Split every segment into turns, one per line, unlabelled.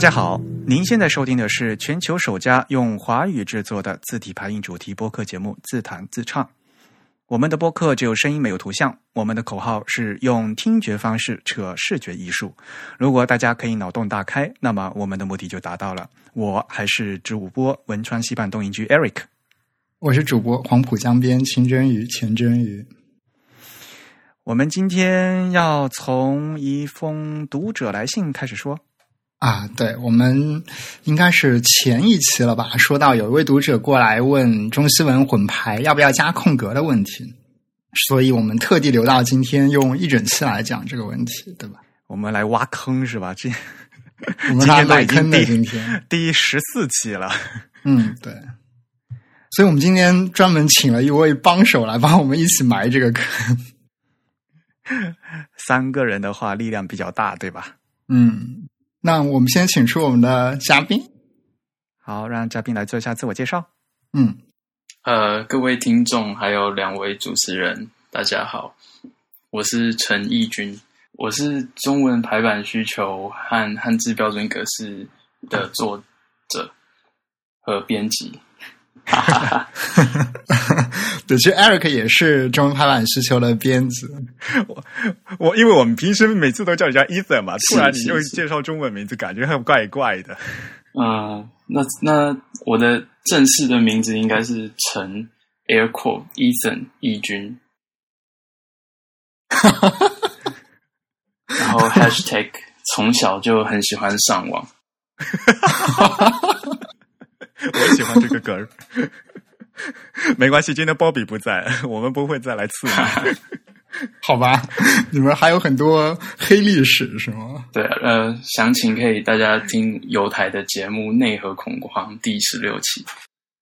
大家好，您现在收听的是全球首家用华语制作的字体排印主题播客节目《自弹自唱》。我们的播客只有声音没有图像，我们的口号是用听觉方式扯视觉艺术。如果大家可以脑洞大开，那么我们的目的就达到了。我还是主播汶川西畔东营居 Eric，
我是主播黄浦江边清蒸鱼钱真鱼。
我们今天要从一封读者来信开始说。
啊，对，我们应该是前一期了吧？说到有一位读者过来问中西文混排要不要加空格的问题，所以我们特地留到今天用一整期来讲这个问题，对吧？
我们来挖坑是吧？这
我们来挖坑的今天
第十四期了。
嗯，对。所以我们今天专门请了一位帮手来帮我们一起埋这个坑。
三个人的话力量比较大，对吧？
嗯。那我们先请出我们的嘉宾，
好，让嘉宾来做一下自我介绍。
嗯，
呃，各位听众还有两位主持人，大家好，我是陈义军，我是中文排版需求和汉字标准格式的作者和编辑。哈哈
哈！对，其实 Eric 也是中文排版需求的鞭子。
我我，因为我们平时每次都叫人家 Ethan 嘛，突然你又介绍中文名字，感觉很怪怪的。
嗯，那那我的正式的名字应该是陈 Air Core Ethan 义军。哈哈哈！然后 Hashtag 从小就很喜欢上网。
我喜欢这个梗，没关系，今天鲍比不在，我们不会再来刺你。
好吧，你们还有很多黑历史是吗？
对，呃，详情可以大家听有台的节目《内核恐慌》第十六期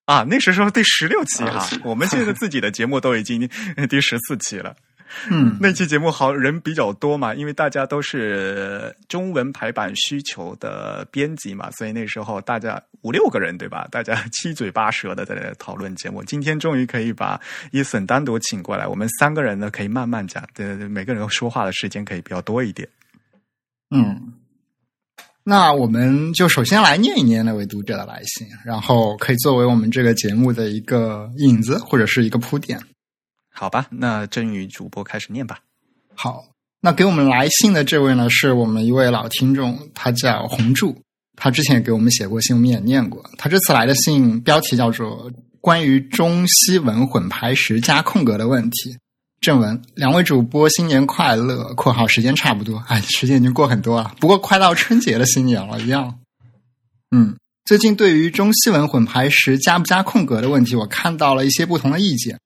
啊，那时候第十六期哈，我们现在自己的节目都已经第十四期了。
嗯，
那期节目好人比较多嘛，因为大家都是中文排版需求的编辑嘛，所以那时候大家五六个人对吧？大家七嘴八舌的在讨论节目。今天终于可以把伊森单独请过来，我们三个人呢可以慢慢讲，对每个人说话的时间可以比较多一点。
嗯，那我们就首先来念一念那位读者的来信，然后可以作为我们这个节目的一个引子或者是一个铺垫。
好吧，那真宇主播开始念吧。
好，那给我们来信的这位呢，是我们一位老听众，他叫红柱，他之前也给我们写过信，我们也念过。他这次来的信标题叫做《关于中西文混排时加空格的问题》。正文：两位主播新年快乐！（括号时间差不多，哎，时间已经过很多了，不过快到春节的新年了一样。）嗯，最近对于中西文混排时加不加空格的问题，我看到了一些不同的意见。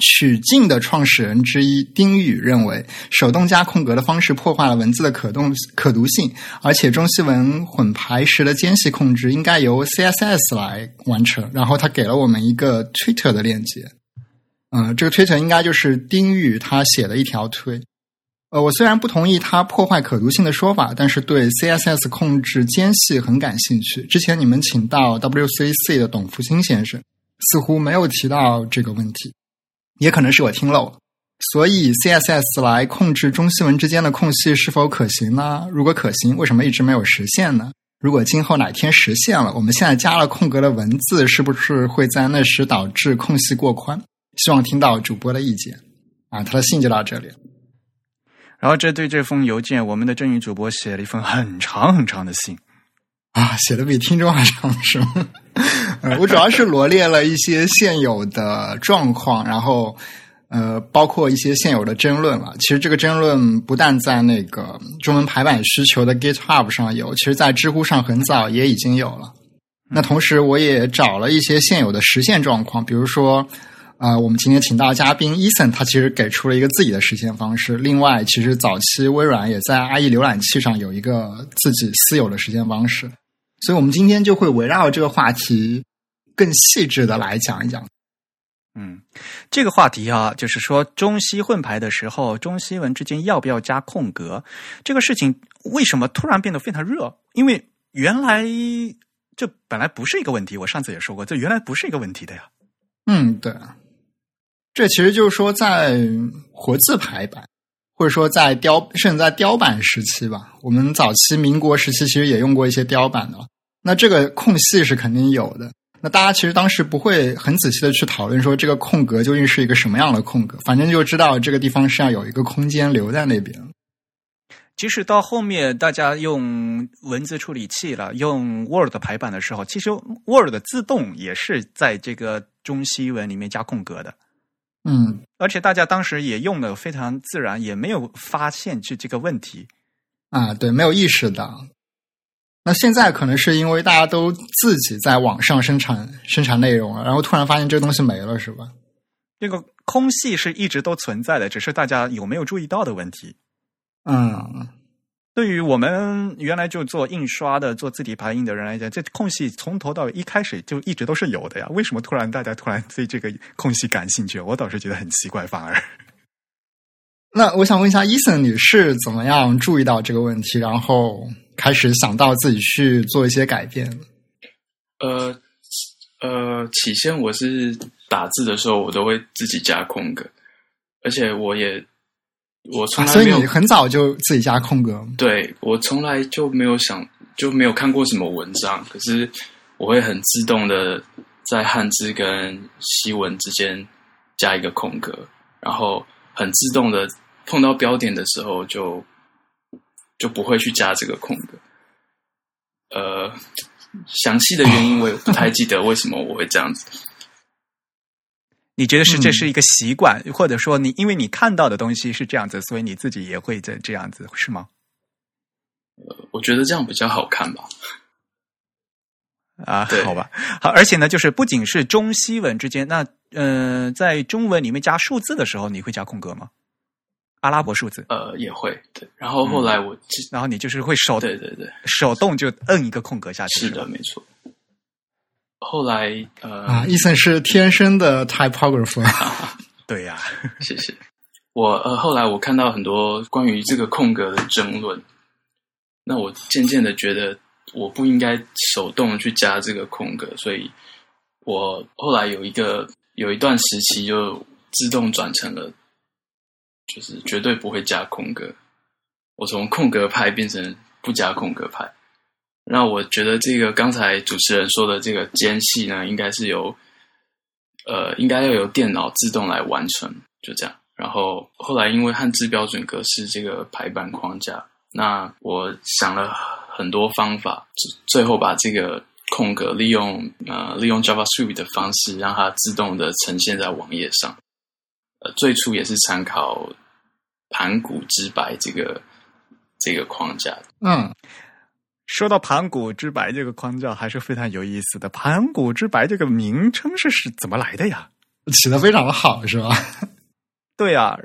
曲靖的创始人之一丁宇认为，手动加空格的方式破坏了文字的可动可读性，而且中西文混排时的间隙控制应该由 CSS 来完成。然后他给了我们一个 Twitter 的链接，嗯，这个 Twitter 应该就是丁宇他写的一条推。呃，我虽然不同意他破坏可读性的说法，但是对 CSS 控制间隙很感兴趣。之前你们请到 WCC 的董福星先生，似乎没有提到这个问题。也可能是我听漏了，所以 CSS 来控制中西文之间的空隙是否可行呢？如果可行，为什么一直没有实现呢？如果今后哪天实现了，我们现在加了空格的文字，是不是会在那时导致空隙过宽？希望听到主播的意见。啊，他的信就到这里。
然后，这对这封邮件，我们的正宇主播写了一封很长很长的信。
啊，写的比听众还长是吗？我主要是罗列了一些现有的状况，然后呃，包括一些现有的争论了。其实这个争论不但在那个中文排版需求的 GitHub 上有，其实在知乎上很早也已经有了。那同时，我也找了一些现有的实现状况，比如说，呃，我们今天请到嘉宾 Ethan，他其实给出了一个自己的实现方式。另外，其实早期微软也在 IE 浏览器上有一个自己私有的实现方式。所以，我们今天就会围绕这个话题更细致的来讲一讲。
嗯，这个话题啊，就是说中西混排的时候，中西文之间要不要加空格？这个事情为什么突然变得非常热？因为原来这本来不是一个问题。我上次也说过，这原来不是一个问题的呀。
嗯，对。这其实就是说，在活字排版，或者说在雕，甚至在雕版时期吧，我们早期民国时期其实也用过一些雕版的。那这个空隙是肯定有的。那大家其实当时不会很仔细的去讨论说这个空格究竟是一个什么样的空格，反正就知道这个地方是要有一个空间留在那边。
即使到后面大家用文字处理器了，用 Word 排版的时候，其实 Word 自动也是在这个中西文里面加空格的。
嗯，
而且大家当时也用的非常自然，也没有发现这这个问题。
啊，对，没有意识到。那现在可能是因为大家都自己在网上生产生产内容了，然后突然发现这个东西没了，是吧？
这个空隙是一直都存在的，只是大家有没有注意到的问题。
嗯，
对于我们原来就做印刷的、做字体排印的人来讲，这空隙从头到尾一开始就一直都是有的呀。为什么突然大家突然对这个空隙感兴趣？我倒是觉得很奇怪，反而。
那我想问一下，伊森，你是怎么样注意到这个问题，然后？开始想到自己去做一些改变。
呃呃，起先我是打字的时候，我都会自己加空格，而且我也我从来
所以你很早就自己加空格。
对我从来就没有想就没有看过什么文章，可是我会很自动的在汉字跟西文之间加一个空格，然后很自动的碰到标点的时候就。就不会去加这个空格。呃，详细的原因我也不太记得，为什么我会这样子？
你觉得是这是一个习惯，或者说你因为你看到的东西是这样子，所以你自己也会这这样子，是吗？
呃，我觉得这样比较好看吧。
啊，好吧，好，而且呢，就是不仅是中西文之间，那嗯，在中文里面加数字的时候，你会加空格吗？阿拉伯数字，
呃，也会对。然后后来我，
然后你就是会手，
对对对，
手动就摁一个空格下去。
是的，没错。后来，呃，
啊，伊森是天生的 typographer。
对呀，
谢谢。我呃，后来我看到很多关于这个空格的争论，那我渐渐的觉得我不应该手动去加这个空格，所以我后来有一个有一段时期就自动转成了。就是绝对不会加空格，我从空格派变成不加空格派。那我觉得这个刚才主持人说的这个间隙呢，应该是由呃，应该要由电脑自动来完成，就这样。然后后来因为汉字标准格式这个排版框架，那我想了很多方法，最后把这个空格利用呃利用 JavaScript 的方式，让它自动的呈现在网页上。呃，最初也是参考盘古之白这个这个框架。
嗯，
说到盘古之白这个框架，还是非常有意思的。盘古之白这个名称是是怎么来的呀？
起的非常的好，是吧？
对呀。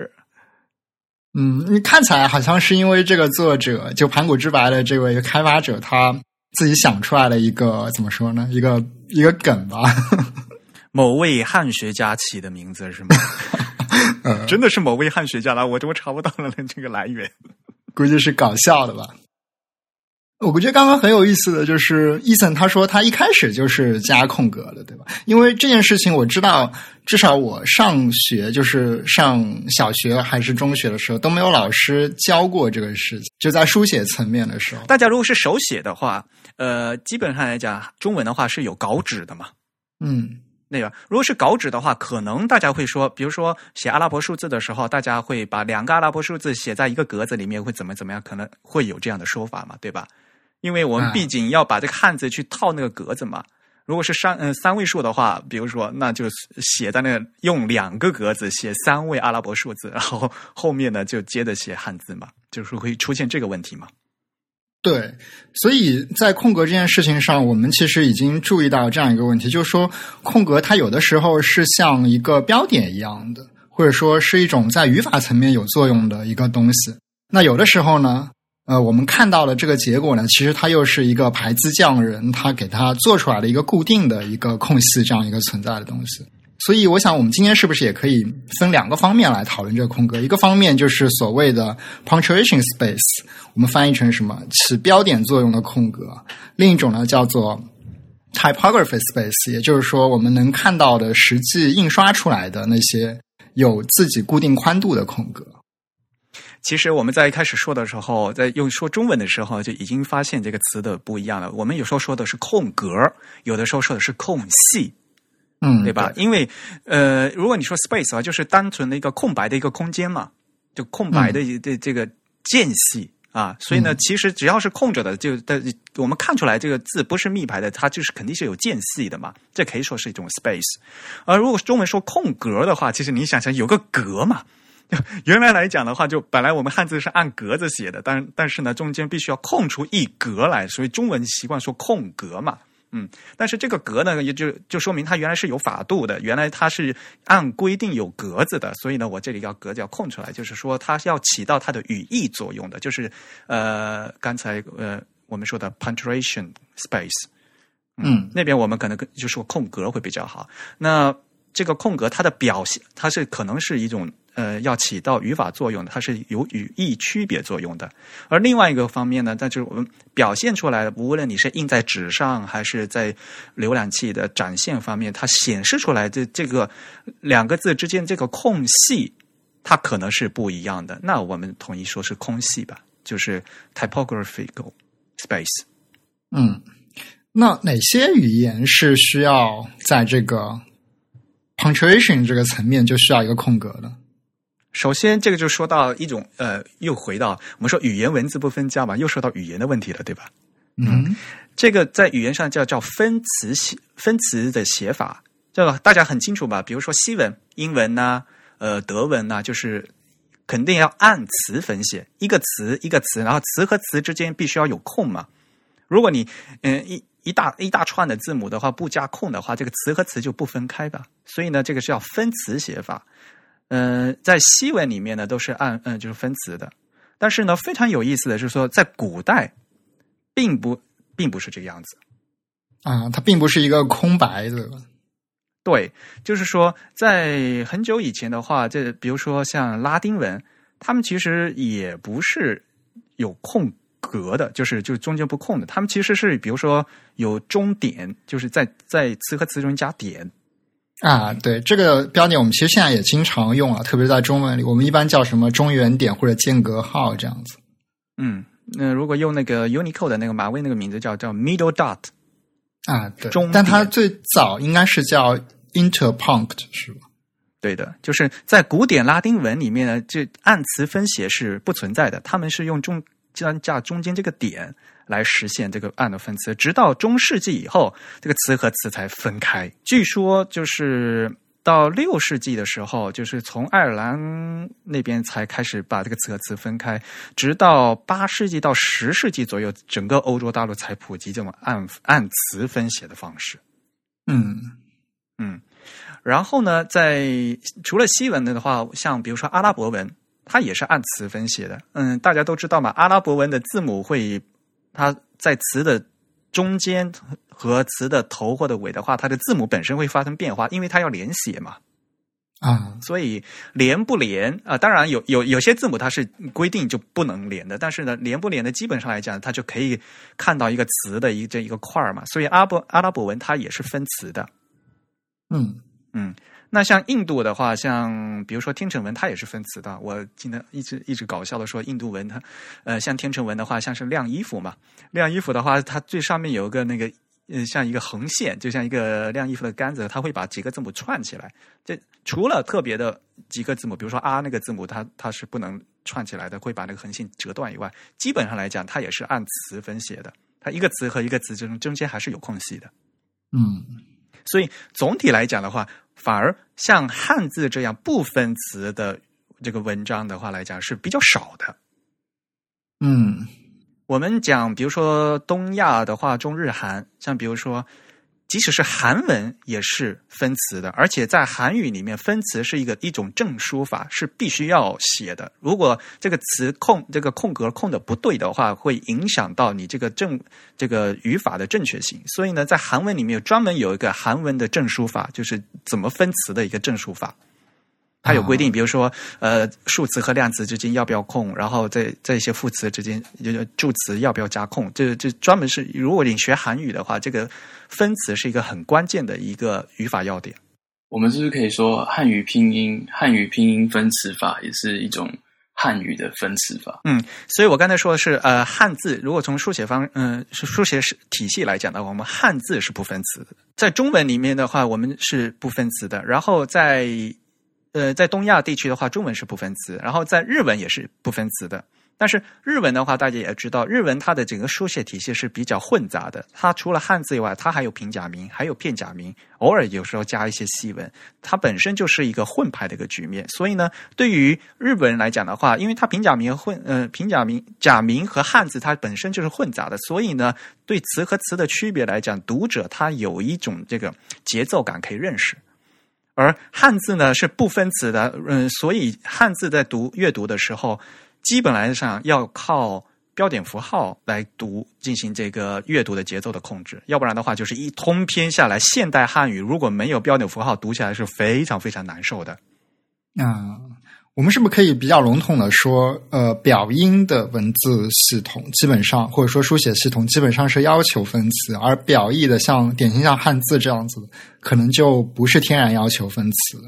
嗯，你看起来好像是因为这个作者，就盘古之白的这位开发者，他自己想出来的一个怎么说呢？一个一个梗吧。
某位汉学家起的名字是吗？真的是某位汉学家了，我怎么查不到了这个来源？
估计是搞笑的吧。我觉得刚刚很有意思的就是，伊森他说他一开始就是加空格的，对吧？因为这件事情我知道，至少我上学就是上小学还是中学的时候都没有老师教过这个事情，就在书写层面的时候。
大家如果是手写的话，呃，基本上来讲，中文的话是有稿纸的嘛？
嗯。
那个，如果是稿纸的话，可能大家会说，比如说写阿拉伯数字的时候，大家会把两个阿拉伯数字写在一个格子里面，会怎么怎么样？可能会有这样的说法嘛，对吧？因为我们毕竟要把这个汉字去套那个格子嘛。如果是三嗯三位数的话，比如说，那就写在那用两个格子写三位阿拉伯数字，然后后面呢就接着写汉字嘛，就是会出现这个问题嘛。
对，所以在空格这件事情上，我们其实已经注意到这样一个问题，就是说空格它有的时候是像一个标点一样的，或者说是一种在语法层面有作用的一个东西。那有的时候呢，呃，我们看到了这个结果呢，其实它又是一个排字匠人他给他做出来的一个固定的一个空隙这样一个存在的东西。所以，我想我们今天是不是也可以分两个方面来讨论这个空格？一个方面就是所谓的 punctuation space，我们翻译成什么起标点作用的空格；另一种呢叫做 typography space，也就是说我们能看到的实际印刷出来的那些有自己固定宽度的空格。
其实我们在一开始说的时候，在用说中文的时候，就已经发现这个词的不一样了。我们有时候说的是空格，有的时候说的是空隙，
嗯，
对吧？因为呃，如果你说 space 啊，就是单纯的一个空白的一个空间嘛，就空白的这这个间隙啊，所以呢，其实只要是空着的，就的我们看出来这个字不是密排的，它就是肯定是有间隙的嘛，这可以说是一种 space。而如果中文说空格的话，其实你想想有个格嘛。原来来讲的话，就本来我们汉字是按格子写的，但但是呢，中间必须要空出一格来，所以中文习惯说空格嘛，嗯，但是这个格呢，也就就说明它原来是有法度的，原来它是按规定有格子的，所以呢，我这里要格子要空出来，就是说它是要起到它的语义作用的，就是呃，刚才呃我们说的 punctuation space，
嗯，
那边我们可能就说空格会比较好。那这个空格它的表现，它是可能是一种。呃，要起到语法作用的，它是有语义区别作用的。而另外一个方面呢，那就是我们表现出来的，无论你是印在纸上，还是在浏览器的展现方面，它显示出来的这个两个字之间这个空隙，它可能是不一样的。那我们统一说是空隙吧，就是 typographical space。
嗯，那哪些语言是需要在这个 punctuation 这个层面就需要一个空格的？
首先，这个就说到一种呃，又回到我们说语言文字不分家嘛，又说到语言的问题了，对吧？
嗯，
这个在语言上叫叫分词写分词的写法，这个大家很清楚吧？比如说西文、英文呐，呃，德文呐，就是肯定要按词分写，一个词一个词，然后词和词之间必须要有空嘛。如果你嗯一一大一大串的字母的话，不加空的话，这个词和词就不分开吧。所以呢，这个是要分词写法。嗯，在西文里面呢，都是按嗯就是分词的，但是呢，非常有意思的是说，在古代，并不并不是这个样子
啊，它并不是一个空白的。
对，就是说，在很久以前的话，这比如说像拉丁文，他们其实也不是有空格的，就是就中间不空的，他们其实是比如说有中点，就是在在词和词中加点。
啊，对这个标点，我们其实现在也经常用啊，特别是在中文里，我们一般叫什么中原点或者间隔号这样子。
嗯，那如果用那个 Unicode 的那个马威那个名字叫叫 middle dot
啊，对，
中，
但它最早应该是叫 interpunct 是吧？
对的，就是在古典拉丁文里面呢，这按词分写是不存在的，他们是用中加加中间这个点。来实现这个按的分词，直到中世纪以后，这个词和词才分开。据说就是到六世纪的时候，就是从爱尔兰那边才开始把这个词和词分开，直到八世纪到十世纪左右，整个欧洲大陆才普及这种按按词分写的方式。
嗯
嗯，然后呢，在除了西文的话，像比如说阿拉伯文，它也是按词分写的。嗯，大家都知道嘛，阿拉伯文的字母会。它在词的中间和词的头或者尾的话，它的字母本身会发生变化，因为它要连写嘛。
啊，
所以连不连啊？当然有有有些字母它是规定就不能连的，但是呢，连不连的基本上来讲，它就可以看到一个词的一这一个块儿嘛。所以阿伯阿拉伯文它也是分词的。
嗯
嗯。那像印度的话，像比如说天成文，它也是分词的。我记得一直一直搞笑的说，印度文它，呃，像天成文的话，像是晾衣服嘛。晾衣服的话，它最上面有一个那个，呃，像一个横线，就像一个晾衣服的杆子，它会把几个字母串起来。这除了特别的几个字母，比如说啊那个字母，它它是不能串起来的，会把那个横线折断以外，基本上来讲，它也是按词分写的。它一个词和一个词之中中间还是有空隙的。
嗯，
所以总体来讲的话。反而像汉字这样不分词的这个文章的话来讲是比较少的。
嗯，
我们讲，比如说东亚的话，中日韩，像比如说。即使是韩文也是分词的，而且在韩语里面，分词是一个一种正书法，是必须要写的。如果这个词空这个空格空的不对的话，会影响到你这个正这个语法的正确性。所以呢，在韩文里面有专门有一个韩文的正书法，就是怎么分词的一个正书法。它有规定，比如说，呃，数词和量词之间要不要空，然后在在一些副词之间，就助词要不要加空，这这专门是，如果你学韩语的话，这个分词是一个很关键的一个语法要点。
我们是不是可以说，汉语拼音汉语拼音分词法也是一种汉语的分词法。
嗯，所以我刚才说的是，呃，汉字如果从书写方，嗯、是书写体系来讲的话，我们汉字是不分词的。在中文里面的话，我们是不分词的。然后在呃，在东亚地区的话，中文是不分词，然后在日文也是不分词的。但是日文的话，大家也知道，日文它的整个书写体系是比较混杂的。它除了汉字以外，它还有平假名，还有片假名，偶尔有时候加一些西文。它本身就是一个混排的一个局面。所以呢，对于日本人来讲的话，因为它平假名和混呃平假名假名和汉字它本身就是混杂的，所以呢，对词和词的区别来讲，读者他有一种这个节奏感可以认识。而汉字呢是不分词的，嗯，所以汉字在读阅读的时候，基本来上要靠标点符号来读，进行这个阅读的节奏的控制，要不然的话，就是一通篇下来，现代汉语如果没有标点符号，读起来是非常非常难受的。
嗯，我们是不是可以比较笼统的说，呃，表音的文字系统基本上，或者说书写系统基本上是要求分词，而表意的像典型像汉字这样子，可能就不是天然要求分词。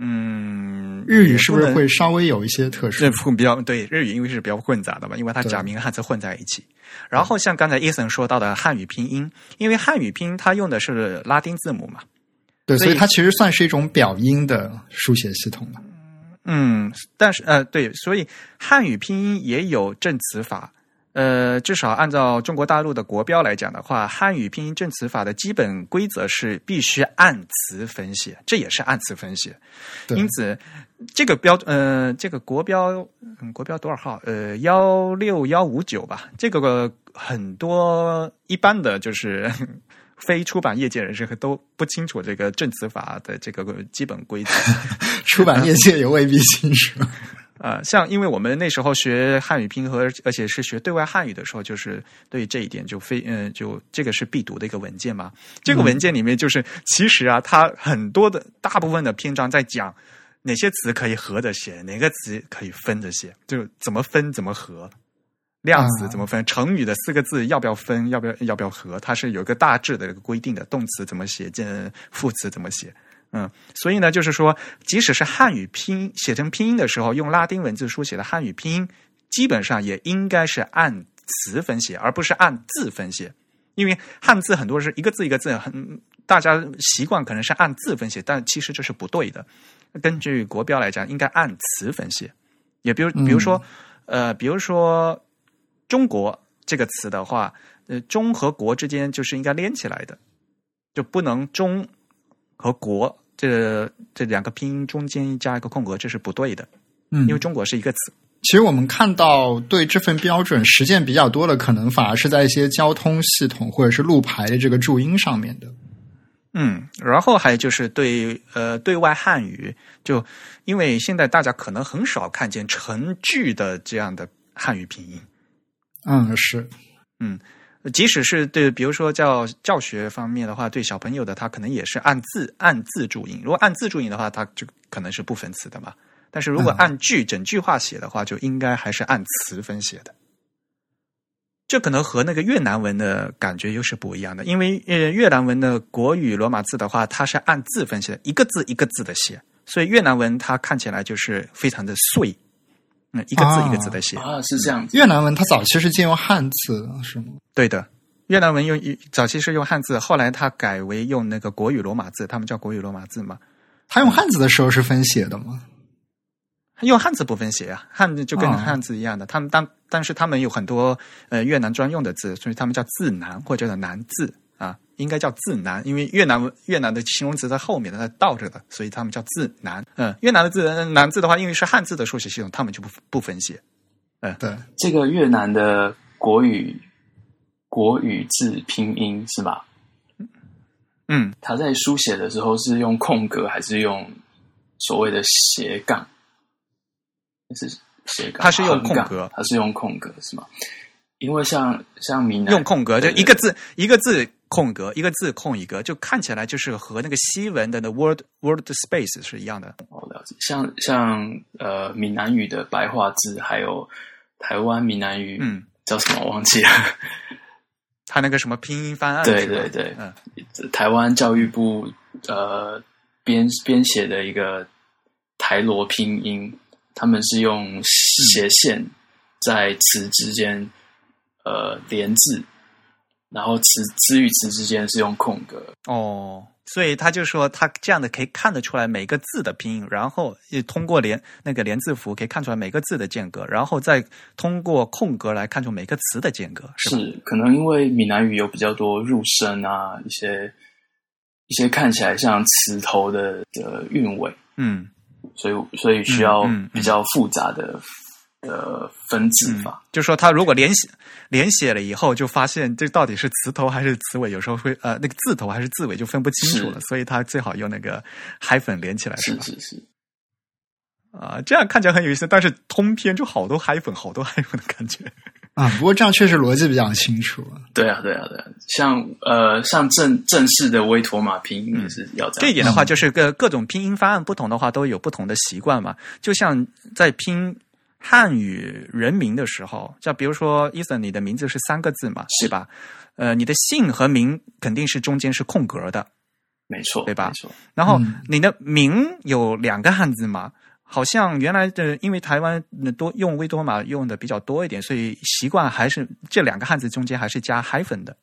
嗯，
日语是不是会稍微有一些特殊
这？混比较对日语，因为是比较混杂的嘛，因为它假名和汉字混在一起。然后像刚才 Ethan 说到的汉语拼音，因为汉语拼音它用的是拉丁字母嘛，
对，
所以
所以它其实算是一种表音的书写系统了。
嗯，但是呃，对，所以汉语拼音也有正词法。呃，至少按照中国大陆的国标来讲的话，汉语拼音正词法的基本规则是必须按词分写，这也是按词分写。因此，这个标呃，这个国标，嗯，国标多少号？呃，幺六幺五九吧。这个很多一般的就是非出版业界人士都不清楚这个证词法的这个基本规则。
出版业界也未必清楚。
呃，像因为我们那时候学汉语拼和而且是学对外汉语的时候，就是对这一点就非嗯、呃，就这个是必读的一个文件嘛。这个文件里面就是、其实啊，它很多的大部分的篇章在讲哪些词可以合着写，哪个词可以分着写，就怎么分怎么合。量词
啊
怎么分？成语的四个字要不要分？要不要要不要合？它是有一个大致的一个规定的。动词怎么写？这副词怎么写？嗯，所以呢，就是说，即使是汉语拼音写成拼音的时候，用拉丁文字书写的汉语拼音，基本上也应该是按词分写，而不是按字分写。因为汉字很多是一个字一个字，很大家习惯可能是按字分写，但其实这是不对的。根据国标来讲，应该按词分写。也比如，比如说，呃，比如说“中国”这个词的话，呃，“中”和“国”之间就是应该连起来的，就不能“中”和“国”这这两个拼音中间加一个空格，这是不对的，
嗯
因为“中国”是一个词。
其实我们看到对这份标准实践比较多的，可能反而是在一些交通系统或者是路牌的这个注音上面的。
嗯，然后还有就是对呃对外汉语，就因为现在大家可能很少看见成句的这样的汉语拼音，
嗯，是，嗯
即使是对，比如说教教学方面的话，对小朋友的他可能也是按字按字注音。如果按字注音的话，他就可能是不分词的嘛。但是如果
嗯
按句、整句话写的话，就应该还是按词分写的。这可能和那个越南文的感觉又是不一样的，因为呃越南文的国语罗马字的话，它是按字分写的，一个字一个字的写，所以越南文它看起来就是非常的碎，嗯，一个字
啊
一个字的写。
啊，是这样子。
越南文它早期是借用汉字，是吗？
对的，越南文用早期是用汉字，后来它改为用那个国语罗马字，他们叫国语罗马字嘛。
他用汉字的时候是分写的吗？
用汉字不分写啊，汉字就跟
哦
汉字一样的。他们当但是他们有很多呃越南专用的字，所以他们叫字南或者叫南字啊，应该叫字南，因为越南文越南的形容词在后面的，它倒着的，所以他们叫字南。嗯，越南的字呃南字的话，因为是汉字的书写系统，他们就不不分写。
对，
这个越南的国语国语字拼音是吧？
嗯，
他在书写的时候是用空格还是用所谓的斜杠？是斜杠，
他是用空格
他是用空格是吗？因为像像闽南
用空格就一个字一个字空格，一个字空一格，就看起来就是和那个西文的那 word word space 是一样的。
我了解，像像呃闽南语的白话字，还有台湾闽南语，
嗯，
叫什么忘记了？
他那个什么拼音方案，
对对对。
嗯，
台湾教育部呃编编写的一个台罗拼音，他们是用斜线在词之间呃连字，然后词词与词之间是用空格。
哦，所以他就说他这样的可以看得出来每个字的拼音，然后也通过连那个连字符可以看出来每个字的间隔，然后再通过空格来看出每个词的间隔，是？
是可能因为闽南语有比较多入声啊，一些一些看起来像词头的的韵尾，
嗯，
所以所以需要比较复杂的呃分字法。
就说他如果连写连写了以后，就发现这到底是词头还是词尾，有时候会呃那个字头还是字尾就分不清楚了，所以他最好用那个嗨粉连起来，是吧？
是是是，
啊、这样看起来很有意思，但是通篇就好多嗨粉，好多嗨粉的感觉。
啊，不过这样确实逻辑比较清楚。
对啊对啊对啊，像呃像正正式的威妥玛拼音也是要这样。
这一点的话，就是各各种拼音方案不同的话，都有不同的习惯嘛。就像在拼汉语人名的时候，就比如说伊森，你的名字是三个字嘛，
是
对吧？呃，你的姓和名肯定是中间是空格的，
没错，
对吧
没错，
然后
嗯
你的名有两个汉字嘛。好像原来的，因为台湾呃多用威多玛用的比较多一点，所以习惯还是这两个汉字中间还是加 hyphen 的。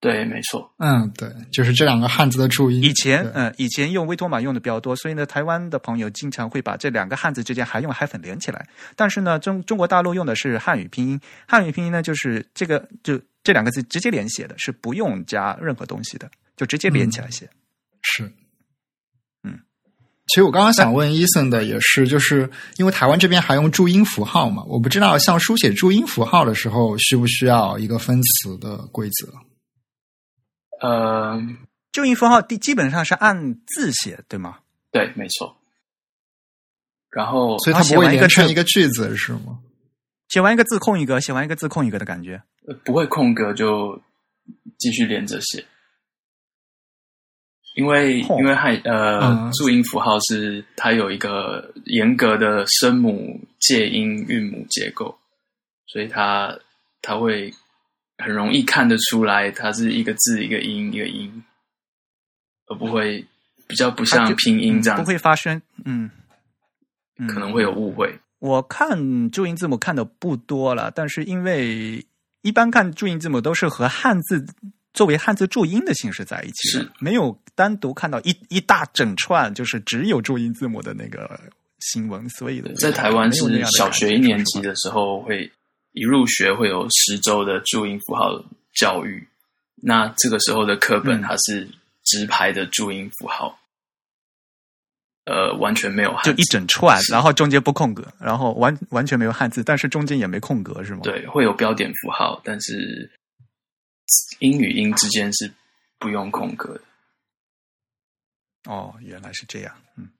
对，没错，
嗯，对，就是这两个汉字的注音。
以前
对
呃，以前用威托玛用的比较多，所以呢，台湾的朋友经常会把这两个汉字之间还用 hyphen 连起来。但是呢，中中国大陆用的是汉语拼音，汉语拼音呢就是这个就这两个字直接连写的，是不用加任何东西的，就直接连起来写。
是，
嗯，
其实我刚刚想问伊森的也是，就是因为台湾这边还用注音符号嘛，我不知道像书写注音符号的时候，需不需要一个分词的规则？
呃，
注音符号第基本上是按字写，对吗？
对，没错。然后
所以它
写
不会
一个字
成一个句子是吗？
写完一个字空一个，写完一个字空一个的感觉。
呃不会空格就继续连着写，因为
哦
因为汉呃、
嗯
注音符号是它有一个严格的声母介音韵母结构，所以它它会很容易看得出来它是一个字一个音一个音，而不会比较不像拼音这样
嗯不，会发生，嗯，嗯。
可能会有误会。
我看注音字母看的不多了，但是因为一般看注音字母都是和汉字作为汉字注音的形式在一起的
是，
没有单独看到一一大整串就是只有注音字母的那个新闻，所以
在台湾是小学一年级的时候会一入学会有十周的注音符号教育，那这个时候的课本
嗯。
它是直排的注音符号，呃，完全没有汉
就一整串，然后中间不空格，然后完完全没有汉字，但是中间也没空格，是吗？，
对，会有标点符号，但是音与音之间是不用空格的。
哦，原来是这样，嗯嗯，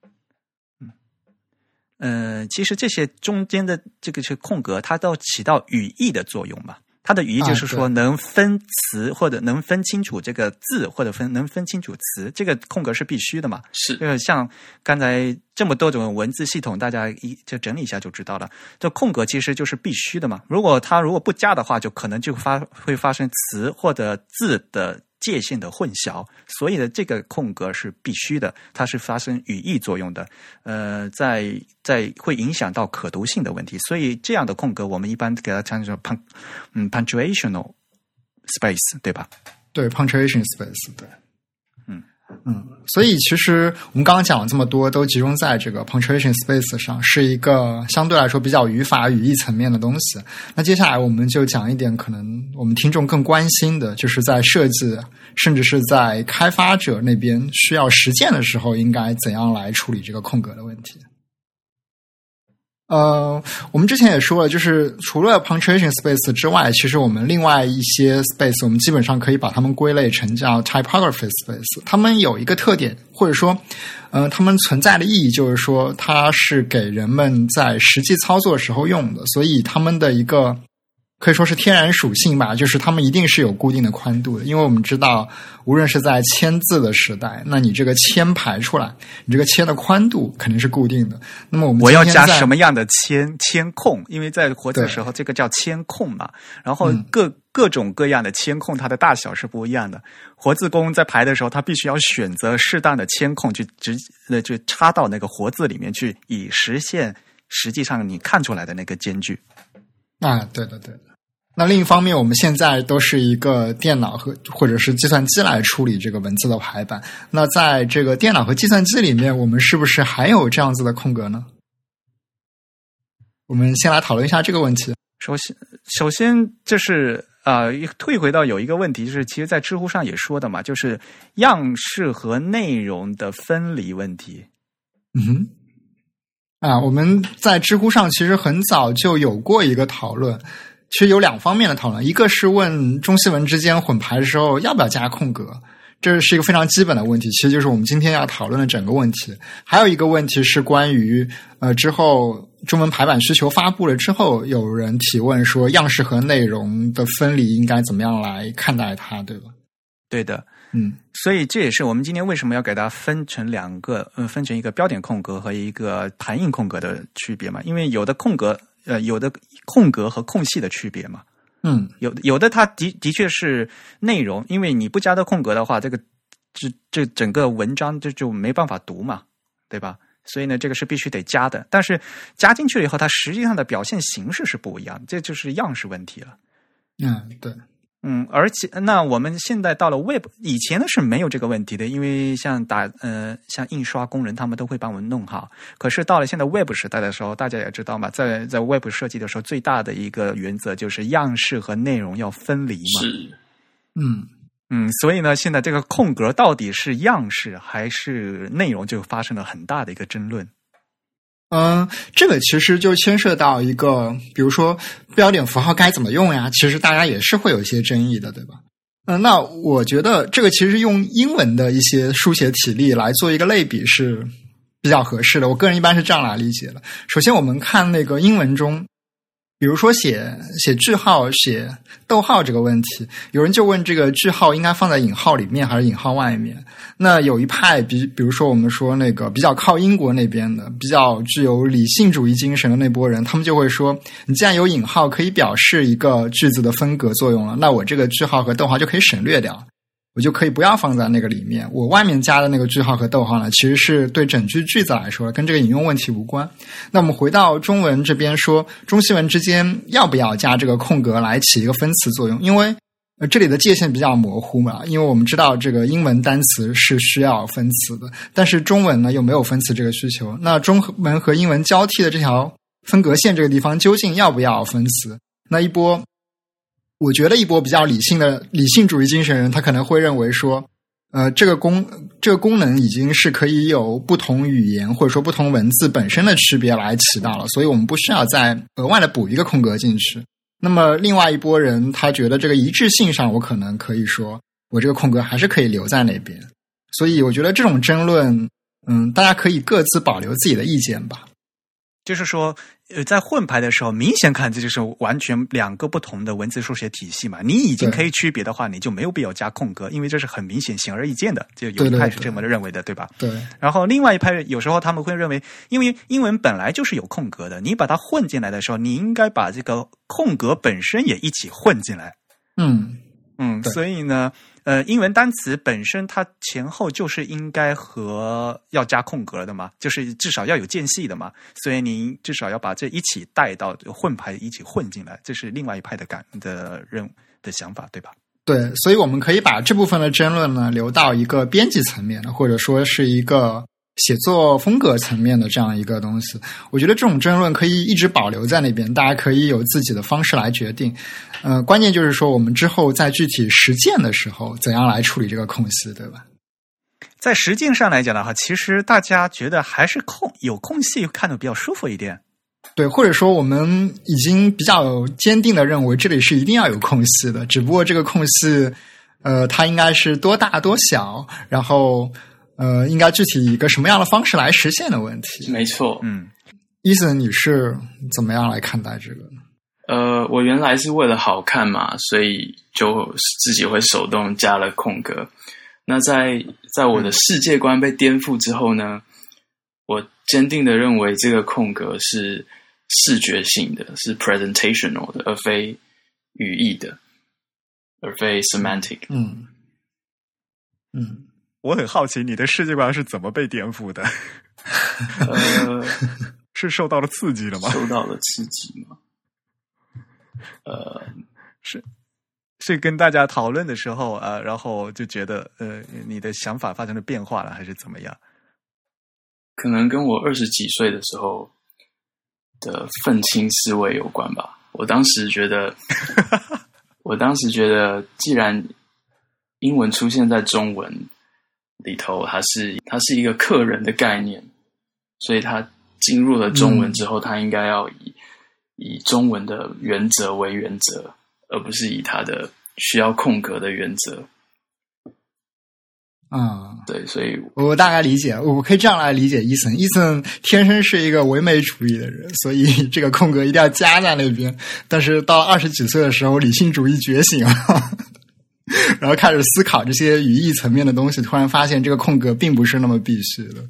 呃，其实这些中间的这个是空格，它都起到语义的作用嘛。它的语义就是说能分词或者能分清楚这个字，或者分能分清楚词，这个空格是必须的嘛。
是
这个像刚才这么多种文字系统，大家一就整理一下就知道了。这空格其实就是必须的嘛。如果它如果不加的话，就可能就发会发生词或者字的界限的混淆。所以呢，这个空格是必须的，它是发生语义作用的。呃，在在会影响到可读性的问题。所以这样的空格，我们一般给它称作 pun 嗯 punctuational space，对吧？
对，punctuation space，对，
嗯，
所以其实我们刚刚讲了这么多，都集中在这个 punctuation space 上，是一个相对来说比较语法语义层面的东西。那接下来我们就讲一点可能我们听众更关心的，就是在设计甚至是在开发者那边需要实践的时候，应该怎样来处理这个空格的问题。呃，我们之前也说了，就是除了 punctuation space 之外，其实我们另外一些 space，我们基本上可以把它们归类成叫 typography space。它们有一个特点，或者说，呃，它们存在的意义就是说，它是给人们在实际操作时候用的，所以它们的一个可以说是天然属性吧，就是它们一定是有固定的宽度的，因为我们知道，无论是在签字的时代，那你这个签排出来，你这个签的宽度肯定是固定的。那么我们
我要加什么样的签签控？因为在活字的时候，这个叫签控嘛。然后
嗯
各、各种各样的签控，它的大小是不一样的。活字工在排的时候，他必须要选择适当的签控去直呃就插到那个活字里面去，以实现实际上你看出来的那个间距。
啊，对的，对的。那另一方面，我们现在都是一个电脑和或者是计算机来处理这个文字的排版。那在这个电脑和计算机里面，我们是不是还有这样子的空格呢？我们先来讨论一下这个问题。
首先，首先就是啊，退回到有一个问题，就是其实，在知乎上也说的嘛，就是样式和内容的分离问题。
嗯，啊，我们在知乎上其实很早就有过一个讨论。其实有两方面的讨论，一个是问中西文之间混排的时候要不要加空格，这是一个非常基本的问题，其实就是我们今天要讨论的整个问题。还有一个问题是关于呃之后中文排版需求发布了之后，有人提问说样式和内容的分离应该怎么样来看待它，对吧？
对的，
嗯，
所以这也是我们今天为什么要给它分成两个，嗯，分成一个标点空格和一个弹印空格的区别嘛，因为有的空格。呃，有的空格和空隙的区别嘛？
嗯，
有有的它的的确是内容，因为你不加的空格的话，这个这这整个文章就就没办法读嘛，对吧？所以呢，这个是必须得加的。但是加进去了以后，它实际上的表现形式是不一样，这就是样式问题了。
嗯，对。
嗯，而且那我们现在到了 Web，以前呢是没有这个问题的，因为像打呃像印刷工人他们都会帮我们弄好。可是到了现在 Web 时代的时候，大家也知道嘛，在在 Web 设计的时候，最大的一个原则就是样式和内容要分离嘛。
是，
嗯
嗯，所以呢，现在这个空格到底是样式还是内容，就发生了很大的一个争论。
嗯，这个其实就牵涉到一个，比如说标点符号该怎么用呀？其实大家也是会有一些争议的，对吧？嗯，那我觉得这个其实用英文的一些书写体例来做一个类比是比较合适的。我个人一般是这样来理解的。首先，我们看那个英文中。比如说写写句号、写逗号这个问题，有人就问这个句号应该放在引号里面还是引号外面？那有一派，比比如说我们说那个比较靠英国那边的、比较具有理性主义精神的那波人，他们就会说，你既然有引号可以表示一个句子的分隔作用了，那我这个句号和逗号就可以省略掉。我就可以不要放在那个里面，我外面加的那个句号和逗号呢，其实是对整句句子来说，跟这个引用问题无关。那我们回到中文这边说，中西文之间要不要加这个空格来起一个分词作用？因为呃这里的界限比较模糊嘛，因为我们知道这个英文单词是需要分词的，但是中文呢又没有分词这个需求。那中文和英文交替的这条分隔线这个地方究竟要不要分词？那一波。我觉得一波比较理性的理性主义精神人，他可能会认为说，呃，这个功这个功能已经是可以有不同语言或者说不同文字本身的区别来起到了，所以我们不需要再额外的补一个空格进去。那么另外一波人，他觉得这个一致性上，我可能可以说，我这个空格还是可以留在那边。所以我觉得这种争论，嗯，大家可以各自保留自己的意见吧。
就是说，呃，在混排的时候，明显看这就是完全两个不同的文字书写体系嘛。你已经可以区别的话，你就没有必要加空格，因为这是很明显、显而易见的。就有一派是这么认为的，对吧？
对。
然后另外一派有时候他们会认为，因为英文本来就是有空格的，你把它混进来的时候，你应该把这个空格本身也一起混进来。
嗯
嗯，所以呢。呃，英文单词本身它前后就是应该和要加空格的嘛，就是至少要有间隙的嘛，所以您至少要把这一起带到混排一起混进来，这是另外一派的感的任务的想法，对吧？
对，所以我们可以把这部分的争论呢留到一个编辑层面的，或者说是一个。写作风格层面的这样一个东西，我觉得这种争论可以一直保留在那边，大家可以有自己的方式来决定。呃，关键就是说，我们之后在具体实践的时候，怎样来处理这个空隙，对吧？
在实践上来讲的话，其实大家觉得还是空有空隙看的比较舒服一点。
对，或者说我们已经比较坚定的认为这里是一定要有空隙的，只不过这个空隙，呃，它应该是多大多小，然后。呃，应该具体以一个什么样的方式来实现的问题？
没错，
嗯，
伊森，你是怎么样来看待这个呢？
呃，我原来是为了好看嘛，所以就自己会手动加了空格。那在在我的世界观被颠覆之后呢，我坚定的认为这个空格是视觉性的，是 presentational 的，而非语义的，而非 semantic。
嗯嗯。
我很好奇你的世界观是怎么被颠覆的？
呃，
是受到了刺激了吗？
受到了刺激吗？呃，
是是跟大家讨论的时候啊、呃然后就觉得呃，你的想法发生了变化了，还是怎么样？
可能跟我二十几岁的时候的愤青思维有关吧。我当时觉得，我当时觉得，既然英文出现在中文里头，它是它是一个客人的概念，所以它进入了中文之后，它应该要以以中文的原则为原则，而不是以它的需要空格的原则。
啊、
对，所以
我大概理解，我可以这样来理解伊森。伊森天生是一个唯美主义的人，所以这个空格一定要加在那边。但是到二十几岁的时候，理性主义觉醒了，然后开始思考这些语义层面的东西，突然发现这个空格并不是那么必须的。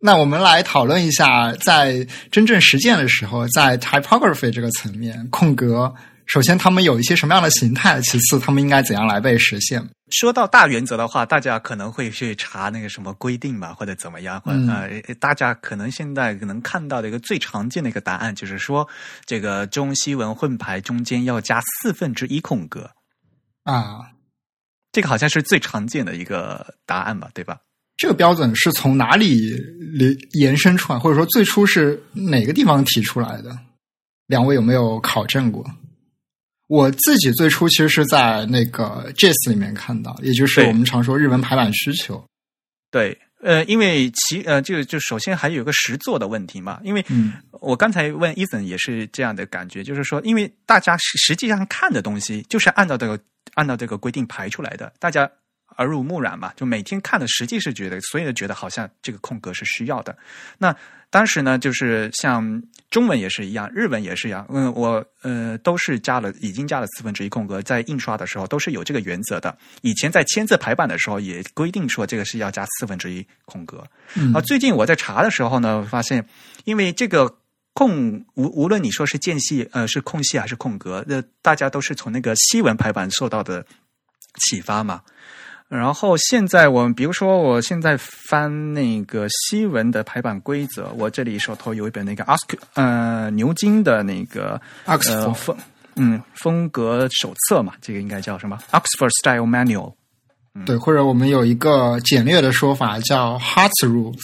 那我们来讨论一下，在真正实践的时候，在 typography 这个层面，空格首先他们有一些什么样的形态，其次他们应该怎样来被实现？
说到大原则的话，大家可能会去查那个什么规定吧，或者怎么样，或者、
嗯
呃，大家可能现在能看到的一个最常见的一个答案，就是说这个中西文混排中间要加四分之一空格，
啊，
这个好像是最常见的一个答案吧，对吧？
这个标准是从哪里里延伸出来，或者说最初是哪个地方提出来的？两位有没有考证过？我自己最初其实是在那个 JS 里面看到，也就是我们常说日文排版需求。
对，呃，因为其呃，就就首先还有一个实作的问题嘛，因为
嗯
我刚才问 Ethan 也是这样的感觉，就是说，因为大家实实际上看的东西就是按照这个按照这个规定排出来的，大家耳濡目染嘛，就每天看的实际是觉得，所以就觉得好像这个空格是需要的。那当时呢，就是像中文也是一样，日文也是一样，嗯，我呃都是加了，已经加了四分之一空格，在印刷的时候都是有这个原则的。以前在签字排版的时候也规定说这个是要加四分之一空格。
嗯
啊，最近我在查的时候呢，发现因为这个空无无论你说是间隙呃是空隙还是空格，那大家都是从那个西文排版受到的启发嘛。然后现在我们比如说，我现在翻那个西文的排版规则，我这里手头有一本那个 Ask 呃牛津的那个呃
Oxford
风嗯风格手册嘛，这个应该叫什么？Oxford Style Manual。
对，或者我们有一个简略的说法叫 Hearts Rules，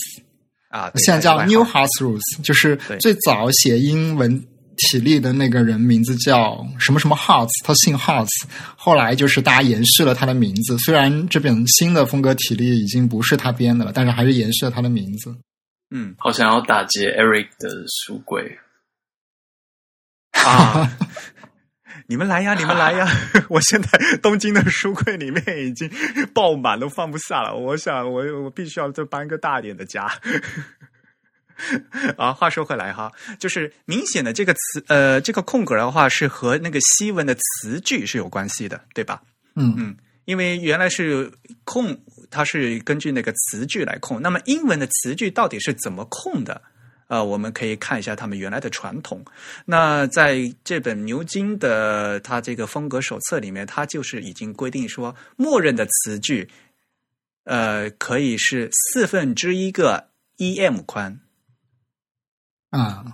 啊，
现在叫 New Hearts Rules，就是最早写英文体力的那个人名字叫什么什么 House，他姓 House 后来就是大家延续了他的名字。虽然这本新的风格体力已经不是他编的了，但是还是延续了他的名字。
嗯
好想要打劫 Eric 的书柜。
啊。你们来呀，你们来呀！我现在东京的书柜里面已经爆满，都放不下了。我想，我我必须要再搬个大点的家。啊，话说回来哈，就是明显的这个词，呃，这个空格的话是和那个西文的词句是有关系的，对吧？
嗯
嗯，因为原来是空，它是根据那个词句来空。那么英文的词句到底是怎么空的？呃，我们可以看一下他们原来的传统。那在这本牛津的它这个风格手册里面，它就是已经规定说，默认的词句，呃，可以是四分之一个 em 宽。
啊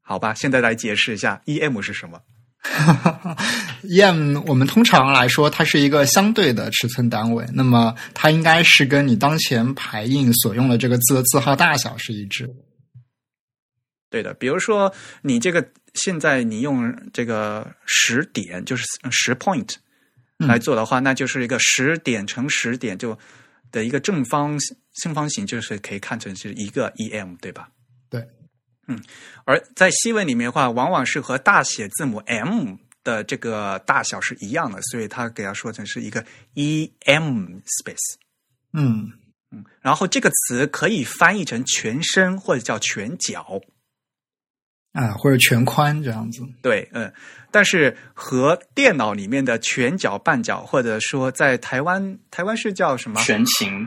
好吧，现在来解释一下 em 是什么。
em 我们通常来说它是一个相对的尺寸单位，那么它应该是跟你当前排印所用的这个字的字号大小是一致的。
对的，比如说你这个现在你用这个十点，就是十 point
嗯
来做的话，那就是一个十点乘十点就的一个正方正方形，就是可以看成是一个 em，对吧？
对，
嗯，而在西文里面的话，往往是和大写字母 m 的这个大小是一样的，所以它给它说成是一个 em space。
嗯
嗯，然后这个词可以翻译成全身或者叫全脚。
啊，或者全宽这样子。
对，嗯，但是和电脑里面的全角、半角，或者说在台湾，台湾是叫什么
全形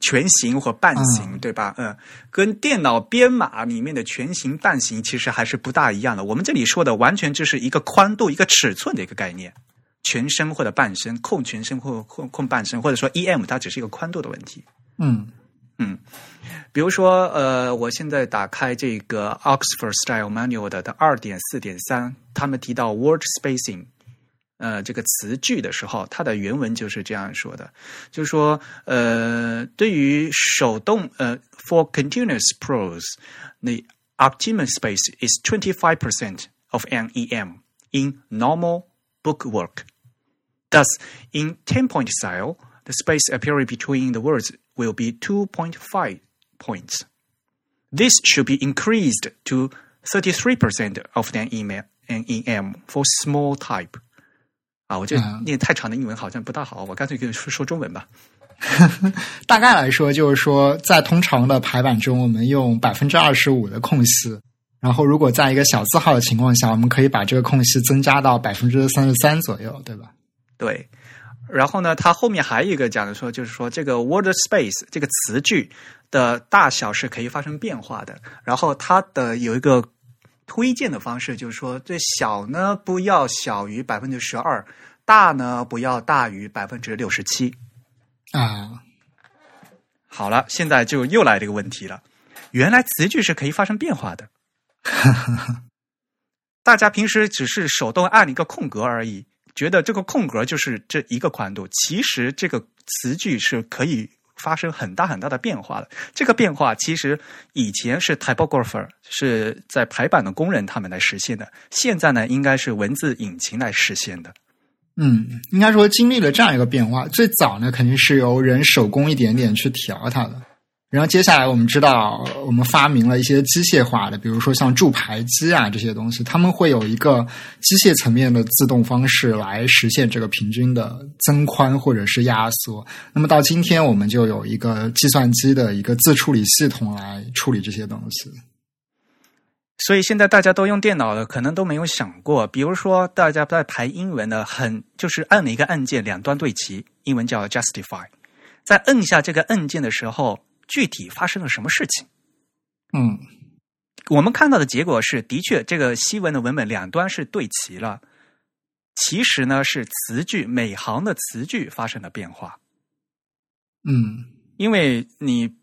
全形或半形，
嗯
对吧？嗯，跟电脑编码里面的全形、半形其实还是不大一样的。我们这里说的完全就是一个宽度、一个尺寸的一个概念。全身或者半身，控全身或空空半身，或者说 EM 它只是一个宽度的问题。
嗯
嗯，比如说，呃，我现在打开这个 Oxford Style Manual 的的二点四点三，他们提到 word spacing，呃，这个词句的时候，它的原文就是这样说的，就是说，呃，对于手动，呃，for continuous prose，the optimum space is twenty five percent of an EM in normal book work. Thus, in 10 point style, the space appearing between the words will be 2.5 points. This should be increased to 33% of an email an EM for small type. 啊，我这
嗯
念太长的英文好像不大好，我干脆跟你说说中文吧。
大概来说，就是说，在通常的排版中，我们用百分之二十五的空隙，然后如果在一个小字号的情况下，我们可以把这个空隙增加到百分之三十三左右，对吧？
对，然后呢，它后面还有一个讲的说，就是说这个 word space 这个词句的大小是可以发生变化的。然后它的有一个推荐的方式，就是说这小呢不要小于百分之十二，大呢不要大于百分之六十七。
啊，
好了，现在就又来这个问题了，原来词句是可以发生变化的。大家平时只是手动按一个空格而已，觉得这个空格就是这一个宽度。其实这个词句是可以发生很大很大的变化了。这个变化其实以前是 typographer 是在排版的工人他们来实现的，现在呢应该是文字引擎来实现的。
嗯，应该说经历了这样一个变化。最早呢，肯定是由人手工一点点去调它的。然后接下来我们知道，我们发明了一些机械化的，比如说像助排机啊这些东西，他们会有一个机械层面的自动方式来实现这个平均的增宽或者是压缩。那么到今天，我们就有一个计算机的一个自处理系统来处理这些东西。
所以现在大家都用电脑了，可能都没有想过，比如说大家在排英文的，很就是按了一个按键，两端对齐，英文叫 justify，在摁下这个按键的时候，具体发生了什么事情？
嗯
我们看到的结果是，的确这个西文的文本两端是对齐了，其实呢是词句每行的词句发生了变化，
嗯
因为你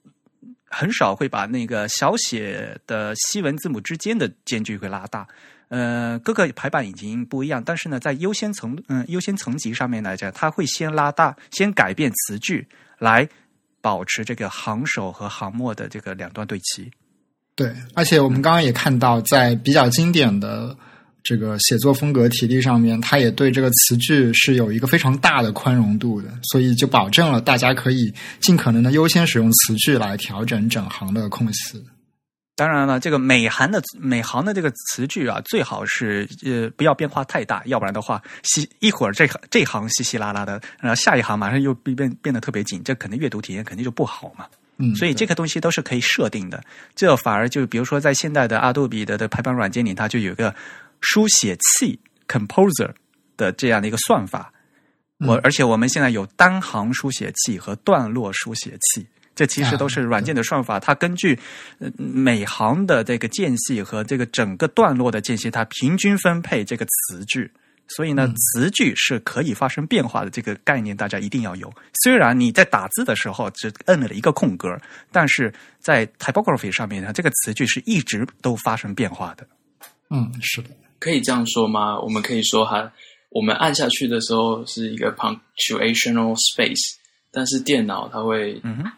很少会把那个小写的西文字母之间的间距会拉大。呃，各个排版已经不一样，但是呢，在优先层嗯、优先层级上面来讲，它会先拉大，先改变词句，来保持这个行首和行末的这个两端对齐。
对，而且我们刚刚也看到，在比较经典的这个写作风格体例上面，它也对这个词句是有一个非常大的宽容度的，所以就保证了大家可以尽可能的优先使用词句来调整整行的空隙。
当然了，这个每行的每行的这个词句啊，最好是呃不要变化太大，要不然的话，稀一会儿这行这行稀稀拉拉的，然后下一行马上又变变变得特别紧，这肯定阅读体验肯定就不好嘛。
嗯，
所以这个东西都是可以设定的。这反而就比如说在现在的阿杜比的的排版软件里，它就有一个书写器 Composer 的这样的一个算法。我、
嗯
而且我们现在有单行书写器和段落书写器。这其实都是软件的算法，它根据呃每行的这个间隙和这个整个段落的间隙，它平均分配这个词句。所以呢，
嗯
词句是可以发生变化的，这个概念大家一定要有。虽然你在打字的时候只摁了一个空格，但是在 typography 上面呢，这个词句是一直都发生变化的。
嗯，是的，
可以这样说吗？我们可以说哈，我们按下去的时候是一个 punctuational space，但是电脑它会
嗯哼，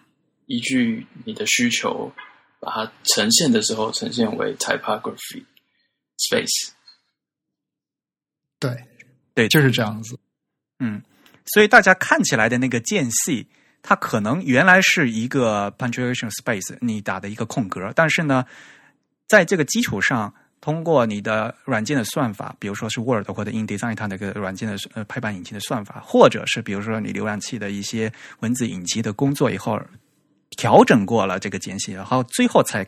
依据你的需求，把它呈现的时候呈现为 typography space。
对
对
就是这样子。
嗯，所以大家看起来的那个间隙，它可能原来是一个 punctuation space，你打的一个空格，但是呢，在这个基础上，通过你的软件的算法，比如说是 Word 或者 InDesign 它那个软件的呃排版引擎的算法，或者是比如说你浏览器的一些文字引擎的工作以后，调整过了这个间隙，然后最后才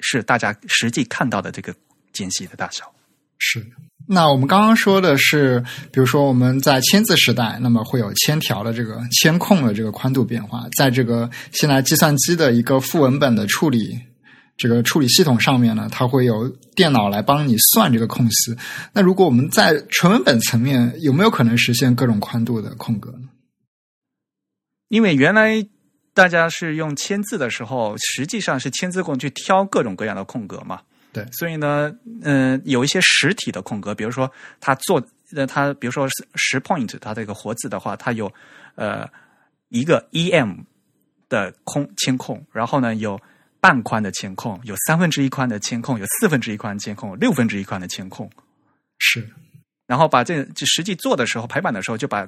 是大家实际看到的这个间隙的大小。
是。那我们刚刚说的是，比如说我们在签字时代，那么会有铅条的这个铅控的这个宽度变化，在这个现在计算机的一个副文本的处理这个处理系统上面呢，它会有电脑来帮你算这个空隙。那如果我们在纯文本层面，有没有可能实现各种宽度的空格呢？
因为原来大家是用签字的时候，实际上是签字工去挑各种各样的空格嘛。
对，
所以呢，嗯、有一些实体的空格，比如说他做，呃，他比如说十 point 它这个活字的话，它有呃一个 em 的空签空，然后呢有半宽的签空，有三分之一宽的签空，有四分之一宽的铅空，有六分之一宽的签空，
是，
然后把这就实际做的时候排版的时候，就把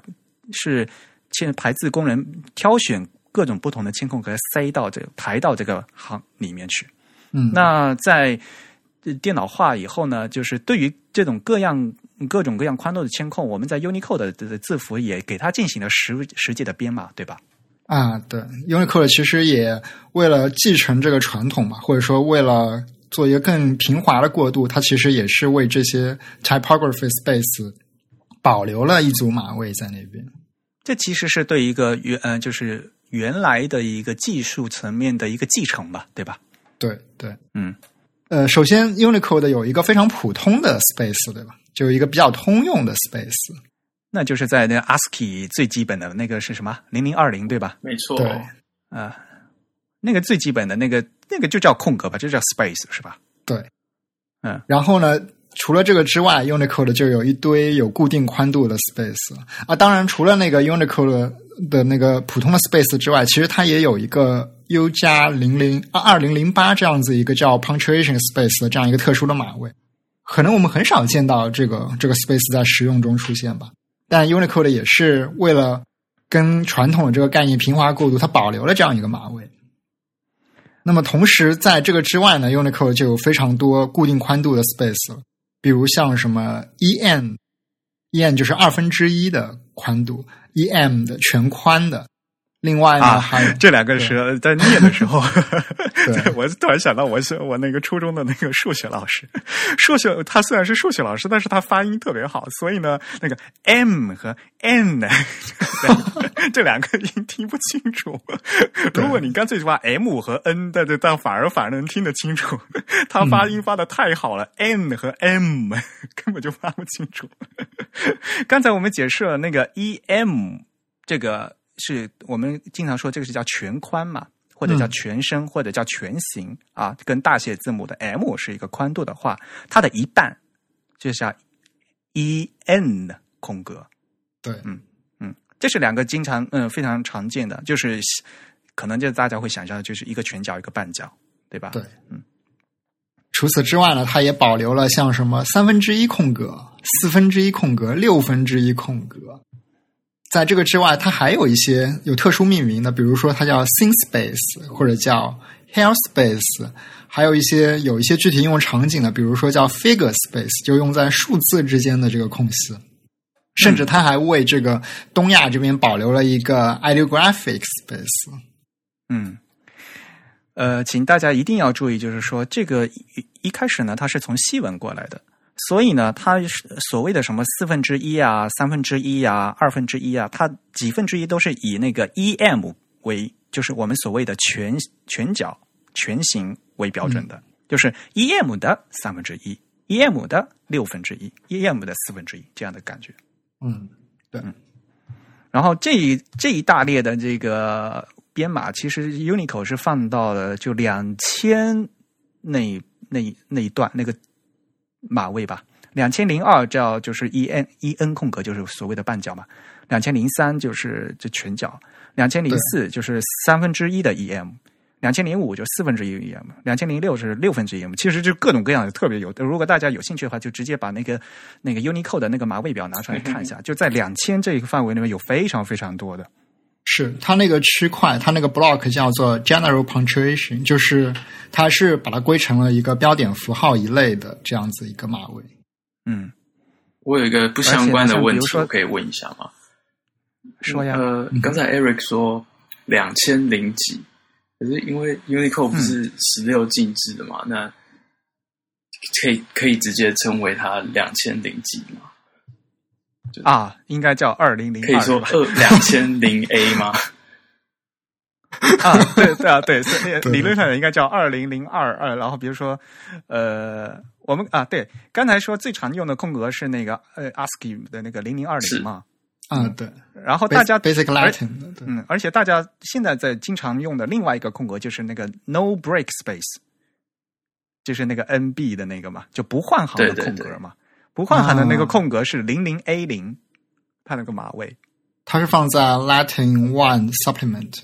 是现排字工人挑选各种不同的清空，给它塞到这个排到这个行里面去。
嗯，
那在呃电脑化以后呢，就是对于这种各样各种各样宽度的监控，我们在 Unicode 的的字符也给它进行了实实际的编码，对吧？
啊，对，Unicode 其实也为了继承这个传统嘛，或者说为了做一个更平滑的过渡，它其实也是为这些 typography space 保留了一组码位在那边。
这其实是对一个原呃，就是原来的一个技术层面的一个继承吧，对吧？
对对，
嗯，
呃，首先 Unicode 有一个非常普通的 space，对吧？就有一个比较通用的 space。
那就是在那个 ASCII 最基本的那个是什么零零二零对吧？
没错，
对
啊、那个最基本的那个那个就叫空格吧，就叫 space 是吧？
对，
嗯，
然后呢，除了这个之外，Unicode 就有一堆有固定宽度的 space 啊。当然，除了那个 Unicode 的那个普通的 space 之外，其实它也有一个 U 加零零啊二零零八这样子一个叫 punctuation space 的这样一个特殊的码位。可能我们很少见到这个这个 space 在实用中出现吧。但 Unicode 也是为了跟传统的这个概念平滑过渡，它保留了这样一个码位。那么同时，在这个之外呢，Unicode 就有非常多固定宽度的 space 了，比如像什么 en，en 就是二分之一的宽度，em 的全宽的。另外呢，
啊
还有
这两个是在念的时候
对，
我突然想到，我是我那个初中的那个数学老师，数学他虽然是数学老师，但是他发音特别好，所以呢，那个 m 和 n 这两个音听不清楚。如果你干脆就把 m 和 n 的这，但反而反而能听得清楚。他发音发的太好了、n 和 m 根本就发不清楚。刚才我们解释了那个 em 这个。是我们经常说这个是叫全宽嘛，或者叫全身，或者叫全形啊，跟大写字母的 M 是一个宽度的话，它的一半就叫 E N 空格。
对，
嗯嗯，这是两个经常嗯非常常见的，就是可能就大家会想象的就是一个全角一个半角，对吧？
对，
嗯。
除此之外呢，它也保留了像什么三分之一空格、四分之一空格、六分之一空格。在这个之外，它还有一些有特殊命名的，比如说它叫 Thin Space 或者叫 Hair Space，还有一些有一些具体应用场景的，比如说叫 Figure Space，就用在数字之间的这个空隙。甚至它还为这个东亚这边保留了一个 Ideographic Space。
嗯，呃，请大家一定要注意，就是说这个一一开始呢，它是从西文过来的。所以呢，它所谓的什么四分之一啊、三分之一啊、二分之一啊，它几分之一都是以那个 em 为，就是我们所谓的全全角全形为标准的，嗯、就是 em 的三分之一、em 的六分之一、em 的四分之一这样的感觉。
嗯，对。
嗯、然后这一这一大列的这个编码，其实 Unicode 是放到了就两千那那那一段那个。码位吧，两千零二叫就是 e n e n 空格，就是所谓的半角嘛。两千零三就是这全角，两千零四就是三分之一的 e m，两千零五就四分之一 e m，两千零六是六分之一 m。其实就各种各样的特别有。如果大家有兴趣的话，就直接把那个那个 Unicode 的那个码位表拿出来看一下，就在两千这一个范围里面有非常非常多的。
是它那个区块，它那个 block 叫做 general punctuation，就是它是把它归成了一个标点符号一类的这样子一个码位。
嗯，
我有一个不相关的问题，我可以问一下吗？
说呀。
呃，刚才 Eric 说两千零几，可是因为 Unicode 不是十六进制的嘛，嗯、那可以可以直接称为它两千零几吗？
啊，应该叫二零零，
可以说二两千零 A 吗？
啊，对对啊，对，所以理论上应该叫二零零二二。然后比如说，呃，我们啊，对，刚才说最常用的空格是那个呃 ASCII 的那个零零二零嘛。
啊，对。
然后大家
Basic Latin，
嗯，而且大家现在在经常用的另外一个空格就是那个 No Break Space，就是那个 NB 的那个嘛，就不换行的空格嘛。不换行的那个空格是零零 A 零，它那个码位。
它是放在 Latin One Supplement。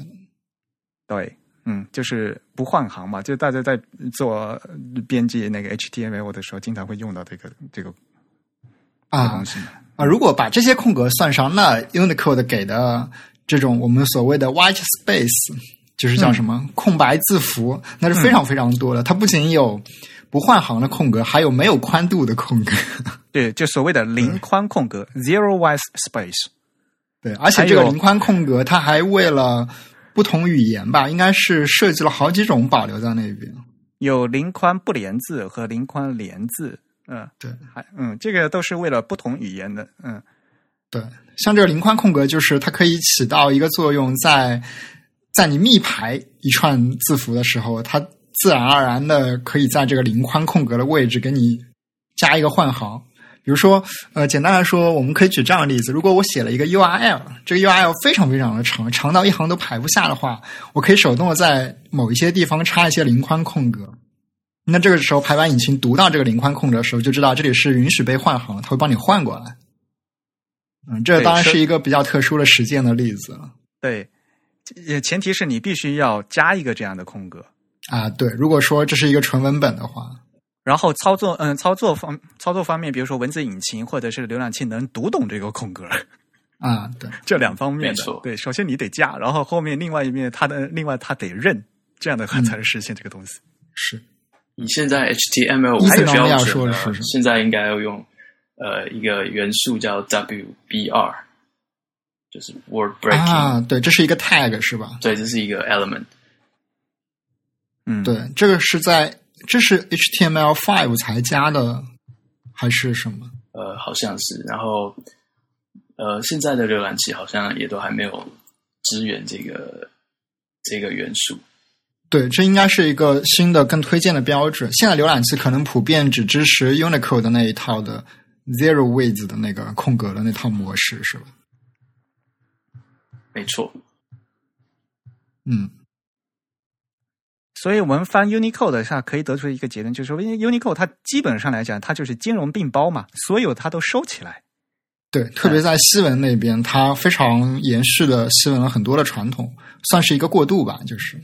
对，嗯，就是不换行嘛，就大家在做编辑那个 HTML 的时候，经常会用到这个这个
啊
东西
啊。如果把这些空格算上，那 Unicode 给的这种我们所谓的 White Space，就是叫什么空白字符，那是非常非常多的。它不仅有不换行的空格，还有没有宽度的空格。
对，就所谓的零宽空格 （Zero White Space）。
对，而且这个零宽空格，它还为了不同语言吧，应该是设计了好几种保留在那边。
有零宽不连字和零宽连字，嗯，
对，
还嗯，这个都是为了不同语言的，嗯，
对。像这个零宽空格，就是它可以起到一个作用，在在你密排一串字符的时候，它自然而然的可以在这个零宽空格的位置给你加一个换行。比如说，呃，简单来说，我们可以举这样的例子：如果我写了一个 URL，这个 URL 非常非常的长，长到一行都排不下的话，我可以手动的在某一些地方插一些零宽空格。那这个时候，排版引擎读到这个零宽空格的时候，就知道这里是允许被换行，它会帮你换过来。嗯，这当然是一个比较特殊的实践的例子了。
对，前提是你必须要加一个这样的空格
啊。对，如果说这是一个纯文本的话。
然后操作，嗯，操作方操作方面，比如说文字引擎或者是浏览器能读懂这个空格
啊，对，
这两方面的，对，首先你得加，然后后面另外一面它的另外它得认，这样的话才能实现这个东西。
是，
你现在 HTML
还
标
准
现在应该要用呃一个元素叫 WBR，就是 Word Breaking
啊，对，这是一个 tag 是吧？
对，这是一个 element。
嗯，
对，这个是在。这是 HTML5 才加的，还是什么？
呃，好像是。然后，呃，现在的浏览器好像也都还没有支援这个这个元素。
对，这应该是一个新的、更推荐的标志。现在浏览器可能普遍只支持 Unicode 的那一套的 Zero Width 的那个空格的那套模式，是吧？
没错。
嗯。
所以我们翻 Unicode 的下可以得出一个结论，就是说，因为 Unicode 它基本上来讲，它就是兼容并包嘛，所有它都收起来。
对，特别在西文那边，它非常延续的西文了很多的传统，算是一个过渡吧，就是。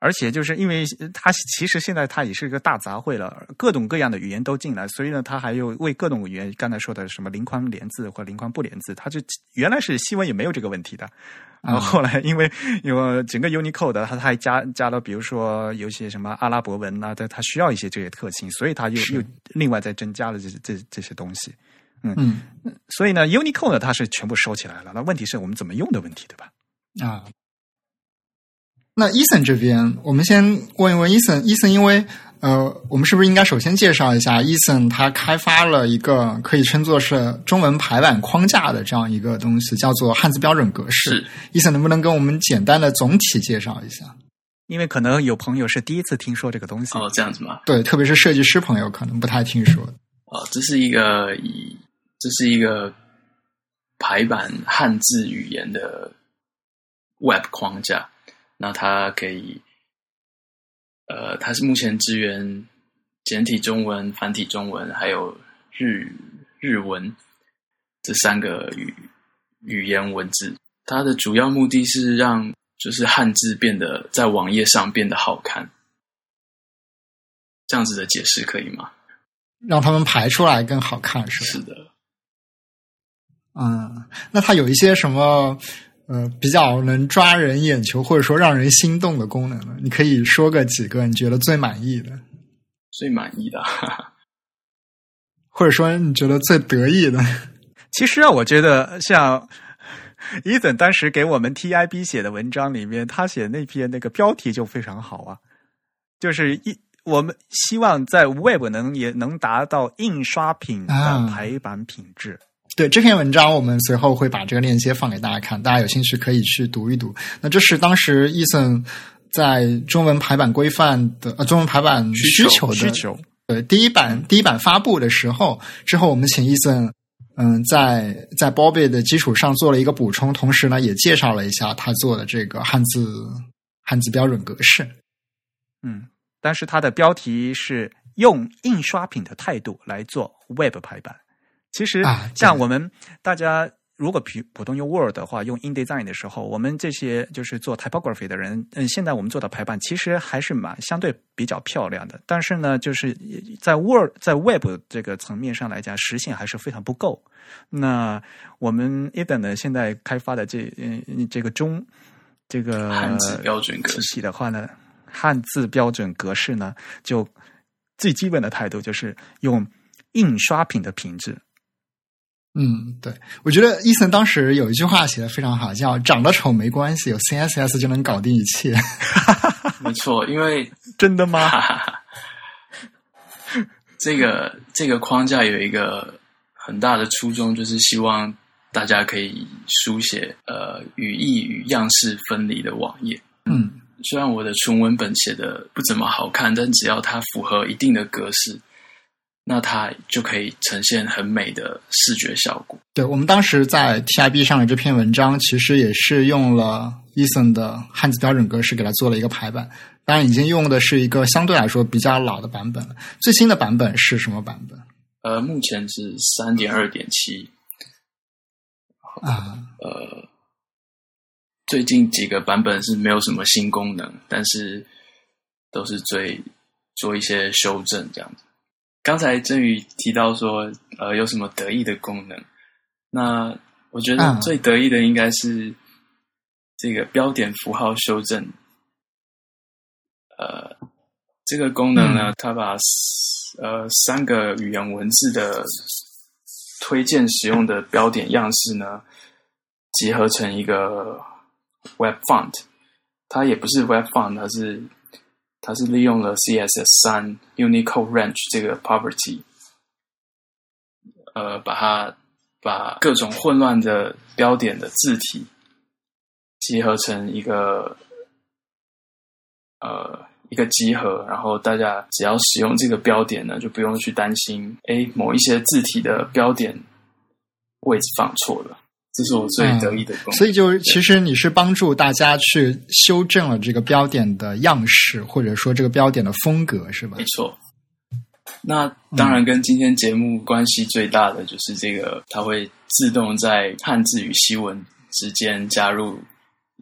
而且就是因为它其实现在它也是一个大杂烩了，各种各样的语言都进来，所以呢，它还有为各种语言刚才说的什么零宽连字或零宽不连字，它就原来是西文也没有这个问题的，然后后来因为因为整个 Unicode 它它还加加了，比如说有些什么阿拉伯文啊，它它需要一些这些特性，所以它又又另外再增加了这这这些东西，嗯嗯，所以呢，Unicode 它是全部收起来了，那问题是我们怎么用的问题，对吧？
啊。那伊森这边，我们先问一问伊森。伊森，因为呃，我们是不是应该首先介绍一下伊森？他开发了一个可以称作是中文排版框架的这样一个东西，叫做汉字标准格式。伊森能不能跟我们简单的总体介绍一下？
因为可能有朋友是第一次听说这个东西。
哦，这样子吗？
对，特别是设计师朋友可能不太听说。
哦，这是一个以这是一个排版汉字语言的 Web 框架。那它可以，呃，它是目前支援简体中文、繁体中文，还有日日文这三个语语言文字。它的主要目的是让就是汉字变得在网页上变得好看，这样子的解释可以吗？
让他们排出来更好看，是
是的。
嗯，那它有一些什么？呃，比较能抓人眼球或者说让人心动的功能呢？你可以说个几个你觉得最满意的？
最满意的，
或者说你觉得最得意的？
其实啊，我觉得像伊森当时给我们 TIB 写的文章里面，他写那篇那个标题就非常好啊，就是一我们希望在 Web 能也能达到印刷品的排版品质。
对这篇文章，我们随后会把这个链接放给大家看，大家有兴趣可以去读一读。那这是当时 Eason 在中文排版规范的呃中文排版需求的
需求。
对第一版第一版发布的时候，之后我们请 Eason 嗯在在 Bobby 的基础上做了一个补充，同时呢也介绍了一下他做的这个汉字汉字标准格式。
嗯，但是它的标题是用印刷品的态度来做 Web 排版。其实像我们大家如果普普通用 Word 的话，用 InDesign 的时候，我们这些就是做 typography 的人，嗯，现在我们做的排版其实还是蛮相对比较漂亮的。但是呢，就是在 Word 在 Web 这个层面上来讲，实现还是非常不够。那我们 Eden 呢，现在开发的这嗯这个中这个
汉字标准格式
体系的话呢，汉字标准格式呢，就最基本的态度就是用印刷品的品质。
嗯，对，我觉得伊森当时有一句话写的非常好，叫“长得丑没关系，有 CSS 就能搞定一切
没错，因为
真的吗？
哈哈哈，这个这个框架有一个很大的初衷，就是希望大家可以书写呃语义与样式分离的网页。”。
嗯
虽然我的纯文本写的不怎么好看，但只要它符合一定的格式，那它就可以呈现很美的视觉效果。
对，我们当时在 TIB 上的这篇文章，其实也是用了 Eason 的汉字标准格式给它做了一个排版。当然，已经用的是一个相对来说比较老的版本了。最新的版本是什么版本
呃，目前是三点二点七，
啊？
呃，最近几个版本是没有什么新功能，但是都是最做一些修正这样子。刚才振宇提到说，呃，有什么得意的功能？那我觉得
嗯
最得意的应该是这个标点符号修正。呃，这个功能呢，它把呃三个语言文字的推荐使用的标点样式呢，集合成一个 Web Font。它也不是 Web Font，它是它是利用了 CSS 三 Unicode Range 这个 property，呃，把它把各种混乱的标点的字体集合成一个呃一个集合，然后大家只要使用这个标点呢，就不用去担心，哎，某一些字体的标点位置放错了。这是我最得意的功能。
所以就其实你是帮助大家去修正了这个标点的样式，或者说这个标点的风格，是吧
没？错。那当然，跟今天节目关系最大的就是这个，它会自动在汉字与西文之间加入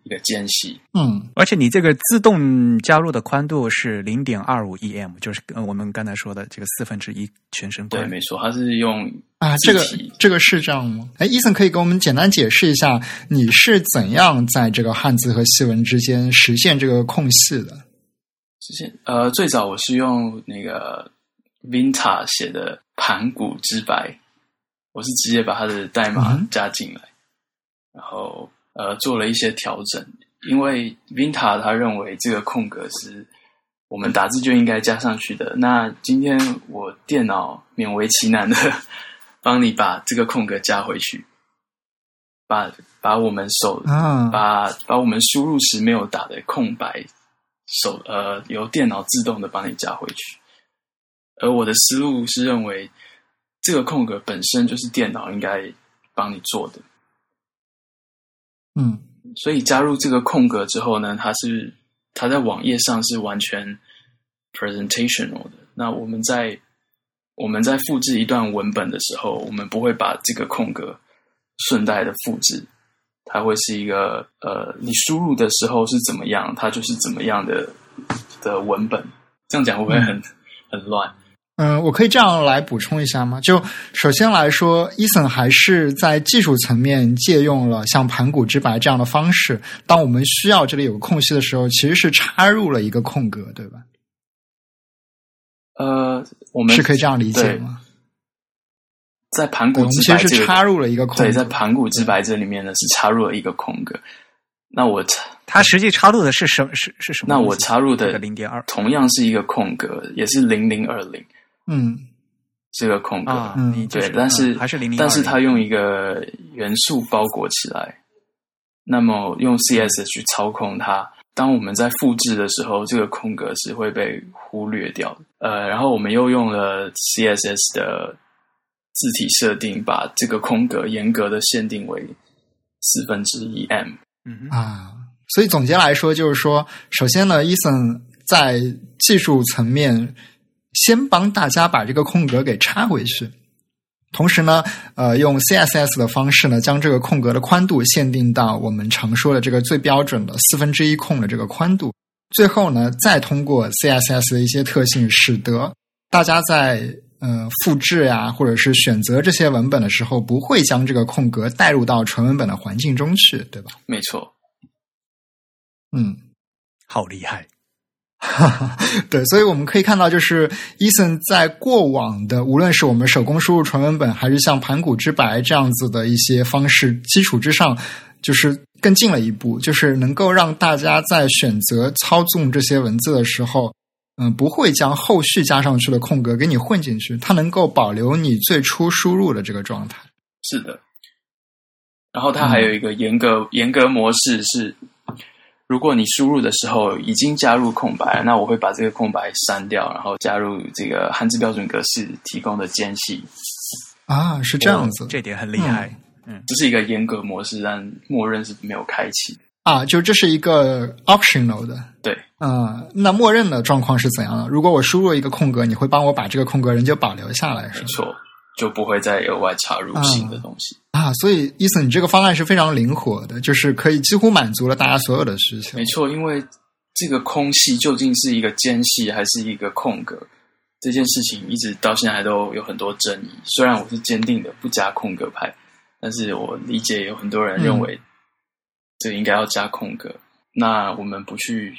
一个间隙。
嗯
而且你这个自动加入的宽度是零点二五 em，就是呃我们刚才说的这个四分之一全身
对，没错，它是用
啊，这个这个是这样吗？哎，伊森可以给我们简单解释一下，你是怎样在这个汉字和西文之间实现这个空隙的？
实现呃，最早我是用那个 Vinta 写的盘古之白，我是直接把它的代码
嗯
加进来，然后呃做了一些调整，因为 Vinta 他认为这个空格是我们打字就应该加上去的。那今天我电脑勉为其难的 帮你把这个空格加回去，把把我们手
啊，
把把我们输入时没有打的空白手呃由电脑自动的帮你加回去。而我的思路是认为，这个空格本身就是电脑应该帮你做的，
嗯
所以加入这个空格之后呢，它是它在网页上是完全 presentational 的。那我们在我们在复制一段文本的时候，我们不会把这个空格顺带的复制，它会是一个呃，你输入的时候是怎么样，它就是怎么样的的文本。这样讲会不会很、很乱？
嗯，我可以这样来补充一下吗？就首先来说，伊森还是在技术层面借用了像盘古之白这样的方式。当我们需要这里有个空隙的时候，其实是插入了一个空格，对吧？
呃，我们
是可以这样理解吗？
在盘，古之白这个
其实是插入了一个空格。
对，在盘古之白这里面呢是插入了一个空格。那我插
它实际插入的是什是是什么？
那我插入的
这个零点二，
同样是一个空格，也是零零二零。
嗯
这个空格，
啊，
嗯
你
对，但是、
嗯还是零零，
但是它用一个元素包裹起来，那么用 CSS 去操控它。当我们在复制的时候，这个空格是会被忽略掉的。呃，然后我们又用了 CSS 的字体设定，把这个空格严格的限定为四分之一 m。
嗯
啊，所以总结来说，就是说，首先呢，，Eason 在技术层面先帮大家把这个空格给插回去，同时呢，呃，用 CSS 的方式呢，将这个空格的宽度限定到我们常说的这个最标准的四分之一空的这个宽度。最后呢，再通过 CSS 的一些特性，使得大家在呃复制呀，或者是选择这些文本的时候，不会将这个空格带入到纯文本的环境中去，对吧？
没错，
嗯。
好厉害，
对，所以我们可以看到，就是 Ethan 在过往的，无论是我们手工输入纯文本，还是像盘古之白这样子的一些方式基础之上，就是更进了一步，就是能够让大家在选择操纵这些文字的时候，嗯，不会将后续加上去的空格给你混进去，它能够保留你最初输入的这个状态。
是的。然后它还有一个严格、严格模式是，如果你输入的时候已经加入空白，那我会把这个空白删掉，然后加入这个汉字标准格式提供的间隙。
啊，是这样子
这点很厉害。
嗯这是一个严格模式，但默认是没有开启。
啊，就这是一个 optional 的，
对，
嗯，那默认的状况是怎样的？如果我输入一个空格，你会帮我把这个空格仍旧保留下来，是吗？
没错，就不会再额外插入新的东西。
啊，所以伊森，你这个方案是非常灵活的，就是可以几乎满足了大家所有的需求
没。错，因为这个空隙究竟是一个间隙还是一个空格，这件事情一直到现在还都有很多争议。虽然我是坚定的不加空格派，但是我理解有很多人认为这应该要加空格。那我们不去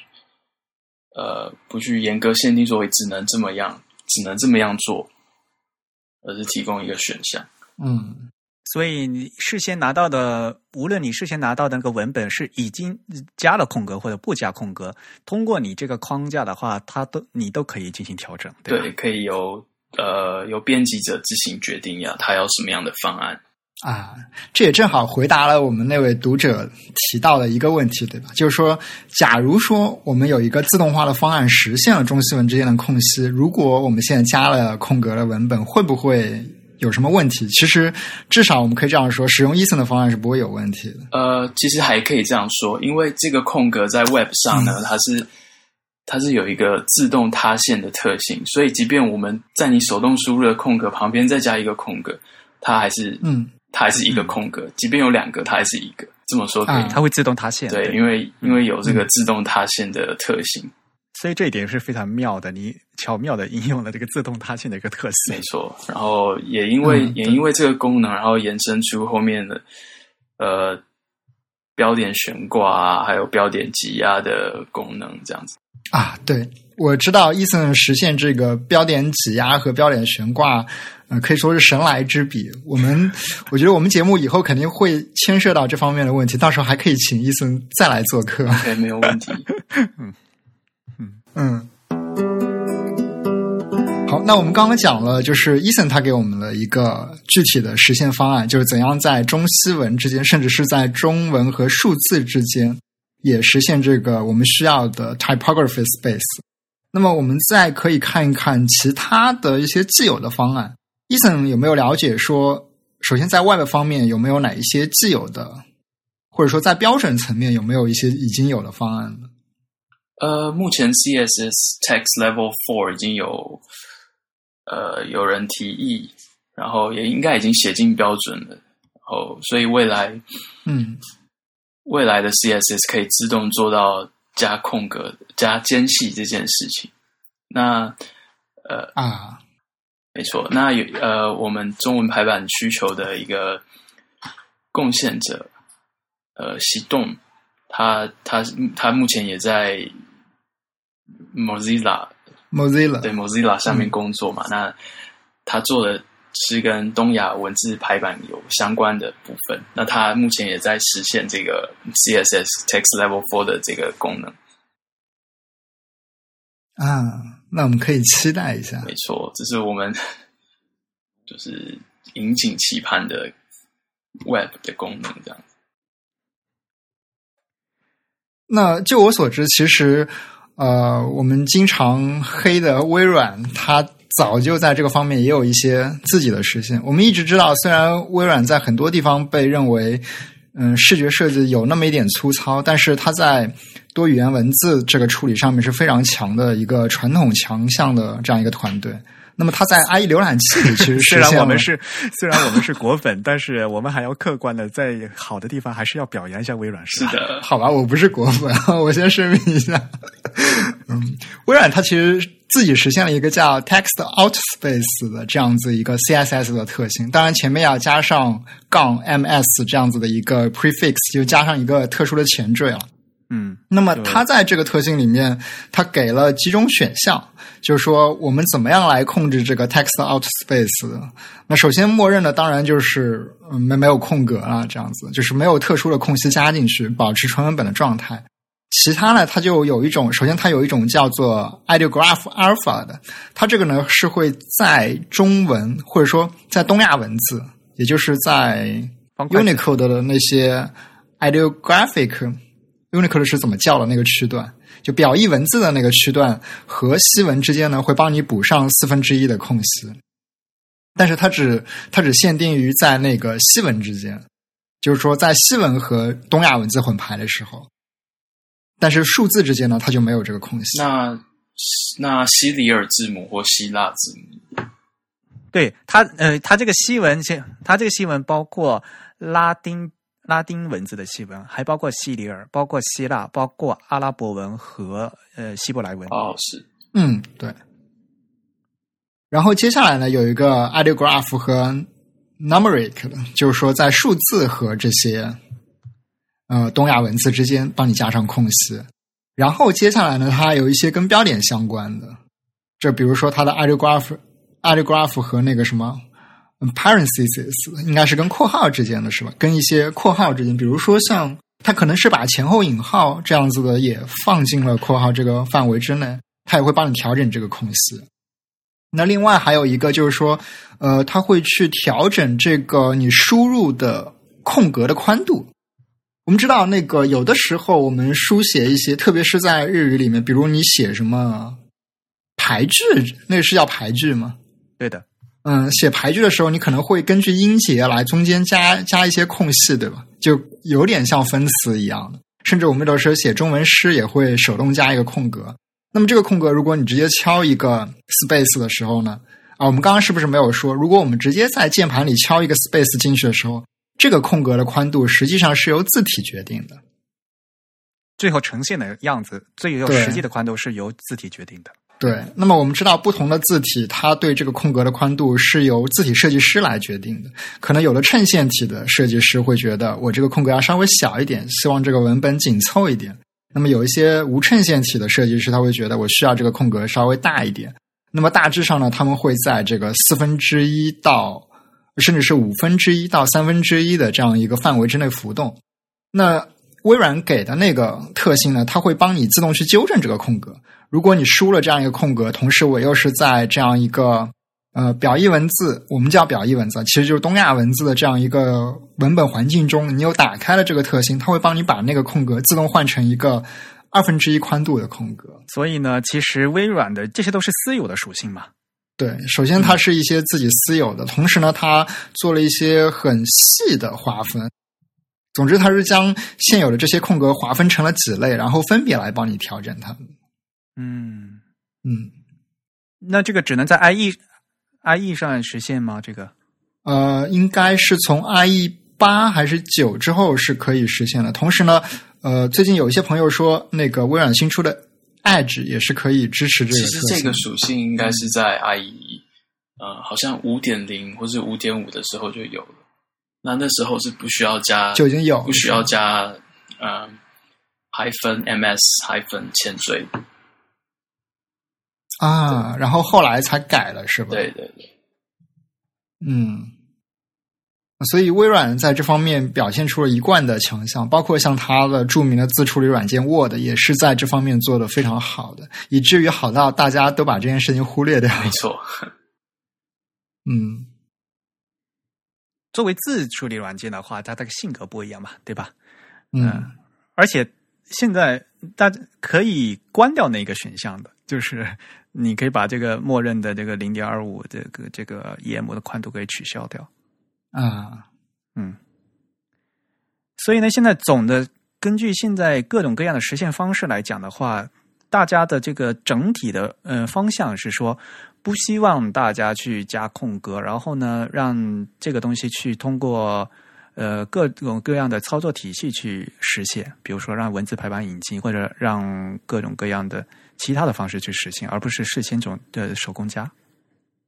呃不去严格限定作为只能这么样，只能这么样做，而是提供一个选项。
嗯
所以你事先拿到的，无论你事先拿到的那个文本是已经加了空格或者不加空格，通过你这个框架的话，它都你都可以进行调整，对
可以由呃由编辑者自行决定呀，他要什么样的方案。
啊，这也正好回答了我们那位读者提到的一个问题，对吧？就是说，假如说我们有一个自动化的方案实现了中西文之间的空隙，如果我们现在加了空格的文本，会不会有什么问题？其实，至少我们可以这样说，使用 Eason 的方案是不会有问题的。
呃，其实还可以这样说，因为这个空格在 Web 上呢，它是它是有一个自动塌陷的特性，所以即便我们在你手动输入的空格旁边再加一个空格，它还是
嗯
它还是一个空格，即便有两个，它还是一个。这么说可以？
它会自动塌陷。
对，因为因为有这个自动塌陷的特性，
所以这一点是非常妙的，你巧妙的应用了这个自动塌陷的一个特性
没。错。然后也因为、
嗯
也因为这个功能，然后延伸出后面的呃标点悬挂啊，还有标点挤压的功能，这样子。
啊，对，我知道 Eason 实现这个标点挤压和标点悬挂，呃，可以说是神来之笔。我们 我觉得我们节目以后肯定会牵涉到这方面的问题，到时候还可以请 Ethan 再来做客。
OK，没有问题。
嗯嗯嗯，好，那我们刚刚讲了，就是 Ethan 他给我们了一个具体的实现方案，就是怎样在中西文之间，甚至是在中文和数字之间，也实现这个我们需要的 typography space。那么我们再可以看一看其他的一些既有的方案。Ethan 有没有了解说，首先在 Web 方面有没有哪一些既有的，或者说在标准层面有没有一些已经有的方案呢？
呃，目前 CSS Text Level Four 已经有呃有人提议，然后也应该已经写进标准了。然后，所以未来
嗯
未来的 CSS 可以自动做到加空格、加间隙这件事情。那呃，
啊。
没错，那有呃，我们中文排版需求的一个贡献者，呃，西动，他他他目前也在 Mozilla
Mozilla
对 Mozilla 上面工作嘛，那他做的是跟东亚文字排版有相关的部分，那他目前也在实现这个 CSS Text Level Four 的这个功能。
啊，那我们可以期待一下。
没错，这是我们 就是引颈期盼的 Web 的功能这样。
那就我所知，其实呃，我们经常黑的微软，它早就在这个方面也有一些自己的实现。我们一直知道，虽然微软在很多地方被认为嗯视觉设计有那么一点粗糙，但是它在多语言文字这个处理上面是非常强的一个传统强项的这样一个团队。那么它在 IE 浏览器里其实
虽然我们 是虽然我们是果粉，但是我们还要客观的在好的地方还是要表扬一下微软。
是的，
好吧，我不是果粉，我先声明一下。嗯，微软它其实自己实现了一个叫 Text Out Space 的这样子一个 CSS 的特性，当然前面要加上杠 MS 这样子的一个 prefix，就加上一个特殊的前缀了。
嗯，
那么它在这个特性里面，它给了几种选项，就是说我们怎么样来控制这个 text out space。那首先默认的当然就是嗯没没有空格啊，这样子就是没有特殊的空隙加进去，保持纯文本的状态。其他呢，它就有一种，首先它有一种叫做 ideograph alpha 的，它这个呢是会在中文或者说在东亚文字，也就是在 Unicode 的那些 ideographic。Unicode 是怎么叫的那个区段，就表意文字的那个区段和西文之间呢，会帮你补上四分之一的空隙，但是它只它只限定于在那个西文之间，就是说在西文和东亚文字混排的时候，但是数字之间呢，它就没有这个空隙。
那那西里尔字母或希腊字母，
对它呃，它这个西文先，它这个西文包括拉丁。拉丁文字的西文还包括西里尔，包括希腊，包括阿拉伯文和呃希伯来文。
哦，是，
嗯，对。然后接下来呢，有一个 ideograph 和 numeric 的，就是说在数字和这些呃东亚文字之间帮你加上空隙。然后接下来呢，它有一些跟标点相关的，就比如说它的 ideograph ideograph 和那个什么。Parentheses 应该是跟括号之间的是吧？跟一些括号之间，比如说像它可能是把前后引号这样子的也放进了括号这个范围之内，它也会帮你调整这个空隙。那另外还有一个就是说，呃，它会去调整这个你输入的空格的宽度。我们知道，那个有的时候我们书写一些，特别是在日语里面，比如你写什么排句，那是叫排句吗？
对的。
嗯，写排句的时候，你可能会根据音节来中间加加一些空隙，对吧？就有点像分词一样的。甚至我们有时候写中文诗也会手动加一个空格。那么这个空格，如果你直接敲一个 space 的时候呢？啊，我们刚刚是不是没有说，如果我们直接在键盘里敲一个 space 进去的时候，这个空格的宽度实际上是由字体决定的。
最后呈现的样子，最有实际的宽度是由字体决定的。
对，那么我们知道，不同的字体，它对这个空格的宽度是由字体设计师来决定的。可能有的衬线体的设计师会觉得，我这个空格要稍微小一点，希望这个文本紧凑一点。那么有一些无衬线体的设计师，他会觉得我需要这个空格稍微大一点。那么大致上呢，他们会在这个四分之一到甚至是五分之一到三分之一的这样一个范围之内浮动。那微软给的那个特性呢，它会帮你自动去纠正这个空格。如果你输了这样一个空格，同时我又是在这样一个呃表意文字，我们叫表意文字，其实就是东亚文字的这样一个文本环境中，你又打开了这个特性，它会帮你把那个空格自动换成一个二分之一宽度的空格。
所以呢，其实微软的这些都是私有的属性嘛。
对，首先它是一些自己私有的，同时呢，它做了一些很细的划分。总之，它是将现有的这些空格划分成了几类，然后分别来帮你调整它们。
嗯
嗯，
那这个只能在 IE IE 上实现吗？这个
呃，应该是从 IE 八还是九之后是可以实现的。同时呢，呃，最近有一些朋友说，那个微软新出的 Edge 也是可以支持这个。
其实这个属性应该是在 IE 呃，好像五点零或者五点五的时候就有了。那那时候是不需要加，
就已经有
不需要加呃，hyphen ms hyphen 前缀。
啊，然后后来才改了，是吧？
对对对，
嗯，所以微软在这方面表现出了一贯的强项，包括像它的著名的自处理软件 Word 也是在这方面做的非常好的，以至于好到大家都把这件事情忽略掉。
没错，
嗯，
作为自处理软件的话，它的性格不一样嘛，对吧？
嗯
而且现在大家可以关掉那个选项的，就是你可以把这个默认的这个零点二五这个这个 EM 的宽度给取消掉。
啊，
嗯，所以呢，现在总的根据现在各种各样的实现方式来讲的话，大家的这个整体的呃方向是说，不希望大家去加空格，然后呢，让这个东西去通过呃各种各样的操作体系去实现，比如说让文字排版引进，或者让各种各样的其他的方式去实现，而不是事先种的手工加。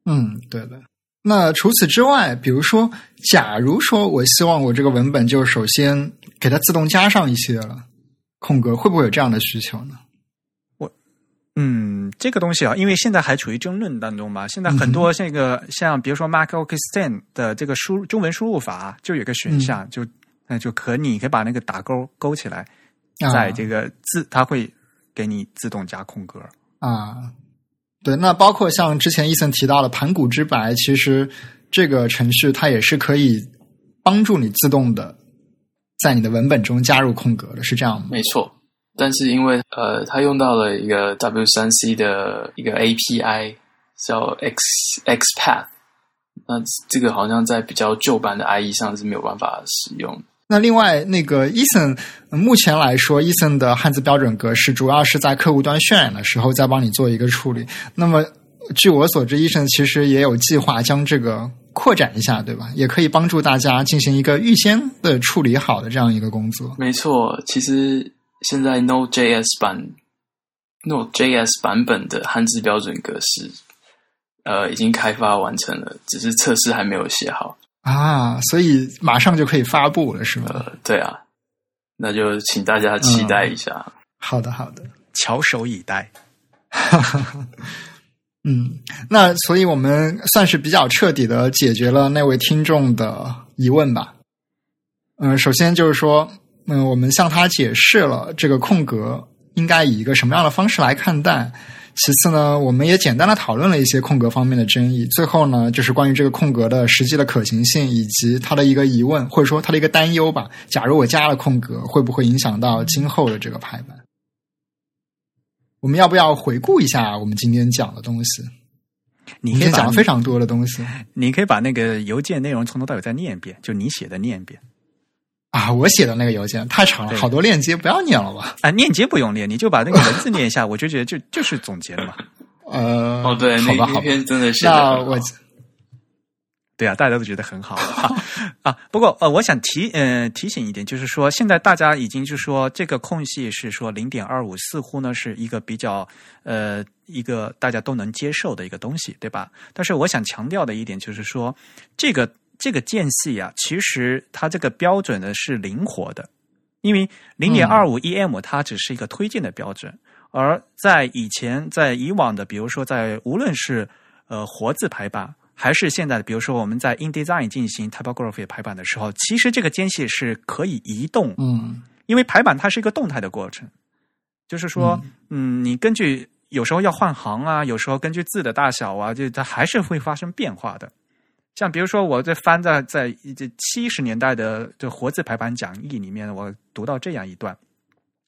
嗯，对的。那除此之外，比如说，假如说我希望我这个文本就首先给它自动加上一些了空格，会不会有这样的需求呢？
我嗯，这个东西啊，因为现在还处于争论当中嘛。现在很多这个像比如说 MacOxten 的这个输中文输入法，就有个选项，就那就可你可以把那个打勾勾起来，
啊
在这个字它会给你自动加空格。
啊，对，那包括像之前伊森提到的盘古之白，其实这个程序它也是可以帮助你自动的在你的文本中加入空格的，是这样吗？
没错。但是因为呃，它用到了一个 W 三 C 的一个 API 叫 X XPath，那这个好像在比较旧版的 IE 上是没有办法使用的。
那另外，那个 Ethan 目前来说，Ethan 的汉字标准格式主要是在客户端渲染的时候再帮你做一个处理。那么，据我所知，Ethan 其实也有计划将这个扩展一下，对吧？也可以帮助大家进行一个预先的处理好的这样一个工作。
没错，其实现在 Node.js 版 Node.js 版本的汉字标准格式，呃，已经开发完成了，只是测试还没有写好。
啊，所以马上就可以发布了，是吗？
呃，对啊，那就请大家期待一下。
好的，好的。
翘首以待。
嗯，那所以我们算是比较彻底的解决了那位听众的疑问吧。嗯、首先就是说，嗯、我们向他解释了这个空格应该以一个什么样的方式来看待。其次呢，我们也简单的讨论了一些空格方面的争议。最后呢，就是关于这个空格的实际的可行性，以及它的一个疑问，或者说它的一个担忧吧。假如我加了空格，会不会影响到今后的这个排版？我们要不要回顾一下我们今天讲的东西？
你可以把
今天讲了非常多的东西
你可以把那个邮件内容从头到尾再念一遍，就你写的念一遍。
啊！我写的那个邮件太长了，好多链接，不要念了吧？
啊，链接不用念，你就把那个文字念一下，我就觉得就就是总结了嘛。
呃，
哦，对，那
好吧，好吧。
真的写的
那我
对啊，大家都觉得很好啊 啊。不过呃，我想提呃提醒一点，就是说现在大家已经就是说这个空隙是说零点二五，似乎呢是一个比较呃一个大家都能接受的一个东西，对吧？但是我想强调的一点就是说，这个这个间隙啊，其实它这个标准呢是灵活的，因为零点二五 EM 它只是一个推荐的标准，而在以前在以往的，比如说在无论是呃活字排版。还是现在的，比如说我们在 InDesign 进行 typography 排版的时候，其实这个间隙是可以移动，
嗯
因为排版它是一个动态的过程，就是说，嗯你根据有时候要换行啊，有时候根据字的大小啊，就它还是会发生变化的。像比如说，我在翻在在这七十年代的这活字排版讲义里面，我读到这样一段，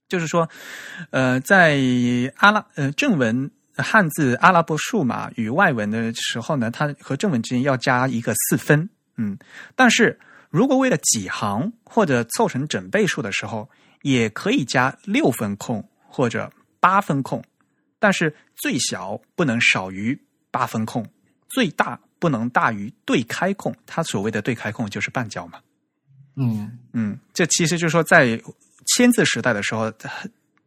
就是说，呃，在阿拉呃正文汉字阿拉伯数码与外文的时候呢，它和正文之间要加一个四分，嗯，但是如果为了几行或者凑成整倍数的时候，也可以加六分空或者八分空，但是最小不能少于八分空，最大不能大于对开空。它所谓的对开空就是半角嘛。
嗯
嗯，这其实就是说，在签字时代的时候，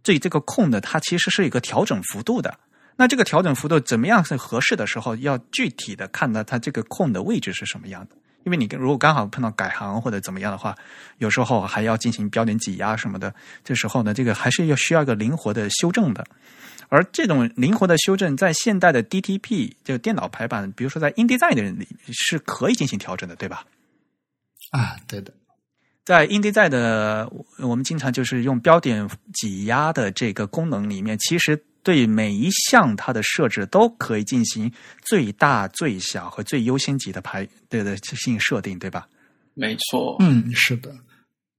对这个空的，它其实是一个调整幅度的。那这个调整幅度怎么样是合适的时候，要具体的看到它这个空的位置是什么样的。因为你如果刚好碰到改行或者怎么样的话，有时候还要进行标点挤压什么的，这时候呢，这个还是要需要一个灵活的修正的。而这种灵活的修正，在现代的 DTP 就电脑排版，比如说在 InDesign 的里是可以进行调整的，对吧？
啊，对的，
在 InDesign 的我们经常就是用标点挤压的这个功能里面，其实对每一项它的设置都可以进行最大、最小和最优先级的排对的进行设定，对吧？
没错，
嗯，是的。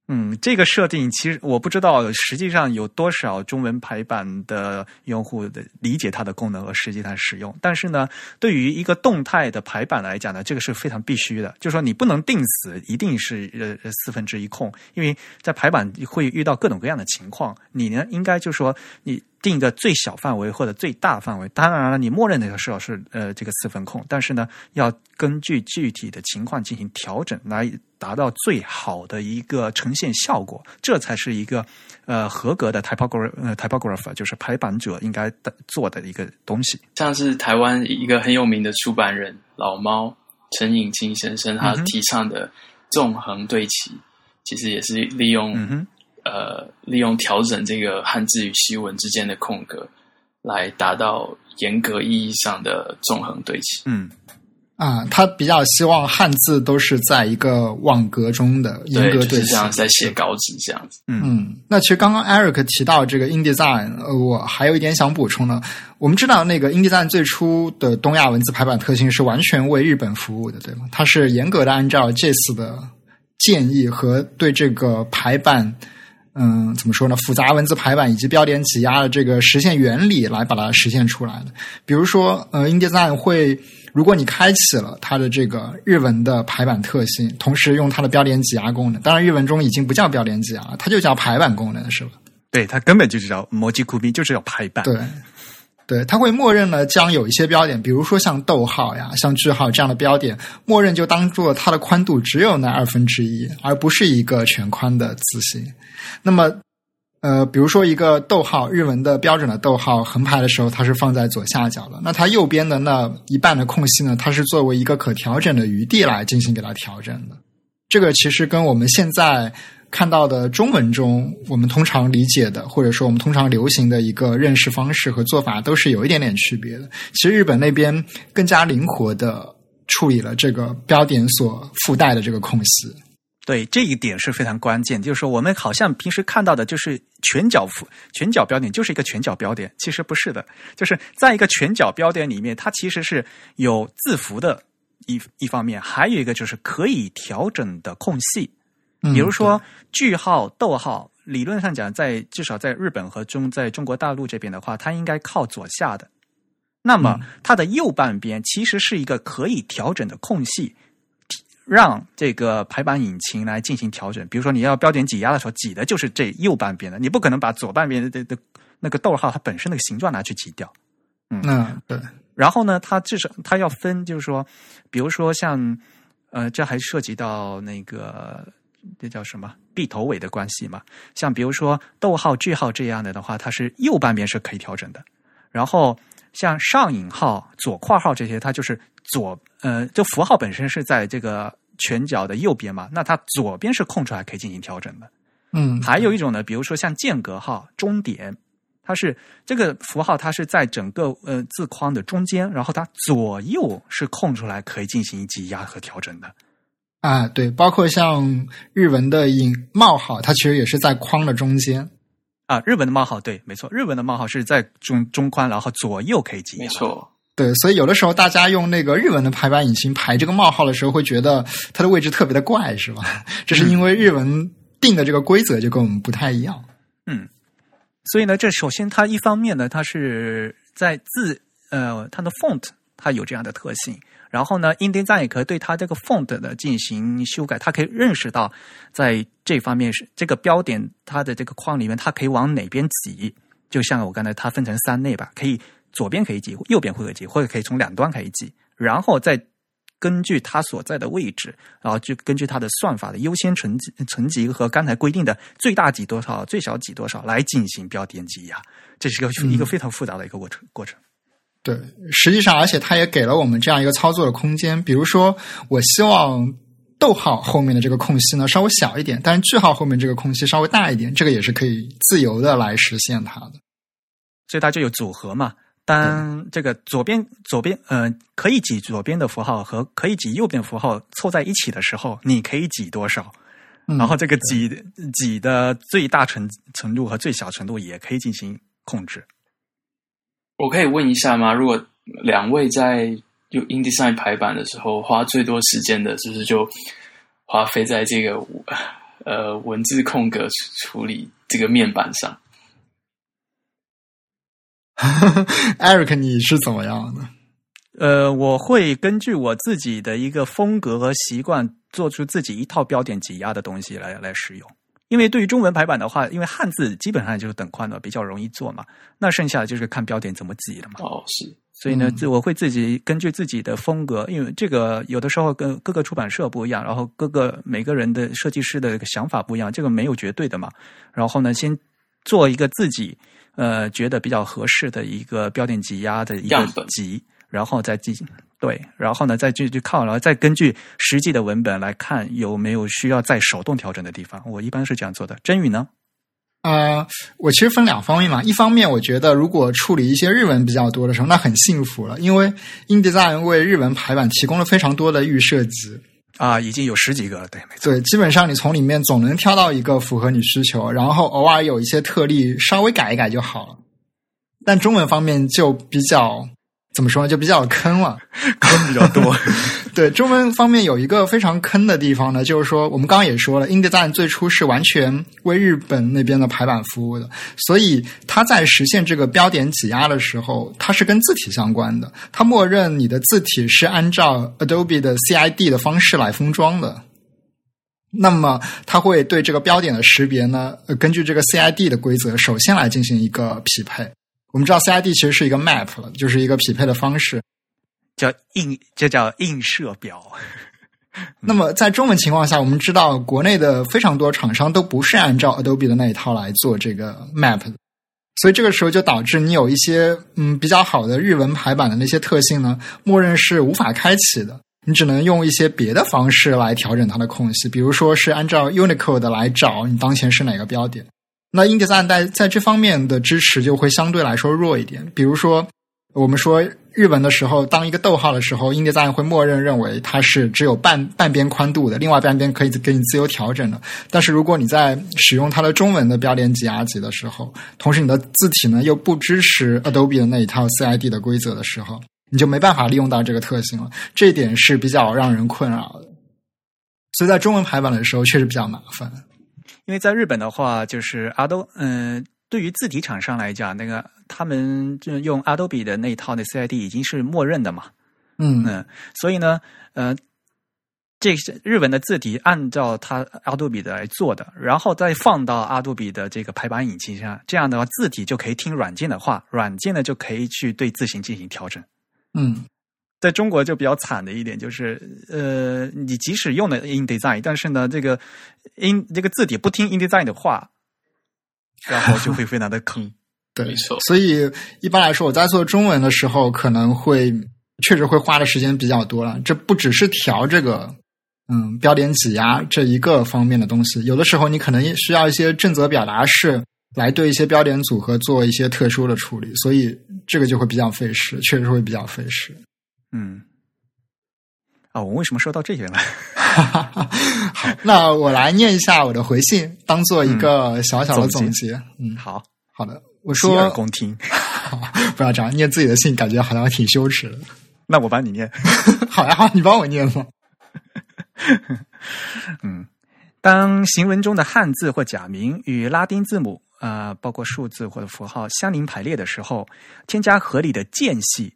嗯，这个设定其实我不知道，实际上有多少中文排版的用户的理解它的功能和实际它使用。但是呢，对于一个动态的排版来讲呢，这个是非常必须的，就是说你不能定死一定是呃四分之一空，因为在排版会遇到各种各样的情况。你呢，应该就是说你。定一个最小范围或者最大范围，当然了，你默认的时候是呃这个四分控，但是呢，要根据具体的情况进行调整，来达到最好的一个呈现效果，这才是一个呃合格的 typographer 呃 typographer 就是排版者应该做的一个东西。
像是台湾一个很有名的出版人老猫陈颖清先生，他提倡的纵横对齐，其实也是利用。呃，利用调整这个汉字与西文之间的空格，来达到严格意义上的纵横对齐。
嗯，
啊，他比较希望汉字都是在一个网格中的严格对齐，
像在写稿纸这样子。
嗯，那其实刚刚 Eric 提到这个 InDesign，呃，我还有一点想补充呢。我们知道那个 InDesign 最初的东亚文字排版特性是完全为日本服务的，对吗？它是严格的按照这次的建议和对这个排版。嗯，怎么说呢？复杂文字排版以及标点挤压的这个实现原理来把它实现出来的。比如说，呃，InDesign 会，如果你开启了它的这个日文的排版特性，同时用它的标点挤压功能，当然日文中已经不叫标点挤压了，它就叫排版功能，是吧？
对，它根本就是叫模级库 B，就是要排版。
对。对，它会默认呢，将有一些标点，比如说像逗号呀、像句号这样的标点，默认就当做它的宽度只有那二分之一，而不是一个全宽的字形。那么，呃，比如说一个逗号，日文的标准的逗号横排的时候，它是放在左下角的。那它右边的那一半的空隙呢，它是作为一个可调整的余地来进行给它调整的。这个其实跟我们现在。看到的中文中，我们通常理解的，或者说我们通常流行的一个认识方式和做法，都是有一点点区别的。其实日本那边更加灵活的处理了这个标点所附带的这个空隙。
对，这一点是非常关键。就是说，我们好像平时看到的，就是全角符、全角标点，就是一个全角标点。其实不是的，就是在一个全角标点里面，它其实是有字符的一一方面，还有一个就是可以调整的空隙。比如说句号、逗号，理论上讲，在至少在日本和中在中国大陆这边的话，它应该靠左下的。那么它的右半边其实是一个可以调整的空隙，让这个排版引擎来进行调整。比如说你要标点挤压的时候，挤的就是这右半边的，你不可能把左半边的的那个逗号它本身那个形状拿去挤掉。
嗯，对。
然后呢，它至少它要分，就是说，比如说像呃，这还涉及到那个。这叫什么？闭头尾的关系嘛。像比如说逗号、句号这样的的话，它是右半边是可以调整的。然后像上引号、左括号这些，它就是左呃，就符号本身是在这个全角的右边嘛，那它左边是空出来可以进行调整的。
嗯，
还有一种呢，比如说像间隔号、终点，它是这个符号，它是在整个呃字框的中间，然后它左右是空出来可以进行挤压和调整的。
啊，对，包括像日文的引冒号，它其实也是在框的中间。
啊，日文的冒号，对，没错，日文的冒号是在中中宽，然后左右可以挤。
没错，
对，所以有的时候大家用那个日文的排版引擎排这个冒号的时候，会觉得它的位置特别的怪，是吧？这是因为日文定的这个规则就跟我们不太一样。
嗯，所以呢，这首先它一方面呢，它是在字呃，它的 font 它有这样的特性。然后呢，InDesign 也可以对它这个 font 的进行修改，它可以认识到在这方面是这个标点它的这个框里面，它可以往哪边挤。就像我刚才它分成三类吧，可以左边可以挤，右边会挤，或者可以从两端可以挤。然后再根据它所在的位置，然后就根据它的算法的优先层级层级和刚才规定的最大挤多少、最小挤多少来进行标点挤压。这是个一个非常复杂的一个过程过程。
对，实际上，而且它也给了我们这样一个操作的空间。比如说，我希望逗号后面的这个空隙呢稍微小一点，但是句号后面这个空隙稍微大一点，这个也是可以自由的来实现它的。
所以它就有组合嘛。当这个左边左边呃可以挤左边的符号和可以挤右边符号凑在一起的时候，你可以挤多少？然后这个挤挤的最大程程度和最小程度也可以进行控制。
我可以问一下吗？如果两位在用 InDesign 排版的时候花最多时间的，是不是就花费在这个呃文字空格处理这个面板上。
Eric，你是怎么样的？
呃，我会根据我自己的一个风格和习惯，做出自己一套标点挤压的东西来来使用。因为对于中文排版的话，因为汉字基本上就是等宽的，比较容易做嘛。那剩下的就是看标点怎么挤了嘛。
哦，是，
所以呢，
嗯
自我会自己根据自己的风格，因为这个有的时候跟各个出版社不一样，然后各个每个人的设计师的这个想法不一样，这个没有绝对的嘛。然后呢，先做一个自己呃觉得比较合适的一个标点挤压的一个
样本
集，然后再进对，然后呢再继续靠，然后再根据实际的文本来看有没有需要再手动调整的地方。我一般是这样做的。真宇呢？
呃，我其实分两方面嘛。一方面，我觉得如果处理一些日文比较多的时候，那很幸福了，因为 InDesign 为日文排版提供了非常多的预设集。
啊，已经有十几个了，对，没错。
对，基本上你从里面总能挑到一个符合你需求，然后偶尔有一些特例稍微改一改就好了。但中文方面就比较怎么说呢，就比较坑了。
坑比较多。
对中文方面有一个非常坑的地方呢，就是说我们刚刚也说了，InDesign 最初是完全为日本那边的排版服务的，所以它在实现这个标点挤压的时候，它是跟字体相关的，它默认你的字体是按照 Adobe 的 CID 的方式来封装的。那么，它会对这个标点的识别呢，呃根据这个 CID 的规则，首先来进行一个匹配。我们知道 CID 其实是一个 map 了，就是一个匹配的方式。
叫映，这叫映射表。
那么在中文情况下，我们知道国内的非常多厂商都不是按照 Adobe 的那一套来做这个 map，的所以这个时候就导致你有一些嗯比较好的日文排版的那些特性呢，默认是无法开启的。你只能用一些别的方式来调整它的空隙，比如说是按照 Unicode 来找你当前是哪个标点。那 InDesign 在在这方面的支持就会相对来说弱一点。比如说，我们说日文的时候，当一个逗号的时候，InDesign 会默认认为它是只有半半边宽度的，另外半边可以给你自由调整的。但是如果你在使用它的中文的标点挤压级的时候，同时你的字体呢又不支持 Adobe 的那一套 CID 的规则的时候，你就没办法利用到这个特性了。这一点是比较让人困扰的。所以在中文排版的时候，确实比较麻烦。
因为在日本的话，就是 Adobe，嗯、对于字体厂商来讲，那个他们就用 Adobe 的那一套的 CID 已经是默认的嘛，
嗯
嗯，所以呢，呃，这是日文的字体按照它阿杜比的来做的，然后再放到阿杜比的这个排版引擎上，这样的话字体就可以听软件的话，软件呢就可以去对字形进行调整。
嗯
在中国就比较惨的一点就是，呃，你即使用了 InDesign，但是呢，这个 In 这个字体不听 InDesign 的话，然后就会非常的坑。
对
没错，
所以一般来说，我在做中文的时候，可能会确实会花的时间比较多了。这不只是调这个嗯标点挤压这一个方面的东西，有的时候你可能需要一些正则表达式来对一些标点组合做一些特殊的处理，所以这个就会比较费时，确实会比较费时。
嗯，啊，我为什么说到这些来？
好，那我来念一下我的回信，当做一个小小的
总
总结。嗯，
好，
好的，我
洗耳
说
恭听。
不要这样念自己的信，感觉好像挺羞耻的。
那我帮你念。
好呀，好，你帮我念吧？
嗯，当行文中的汉字或假名与拉丁字母啊、呃包括数字或者符号相邻排列的时候，添加合理的间隙，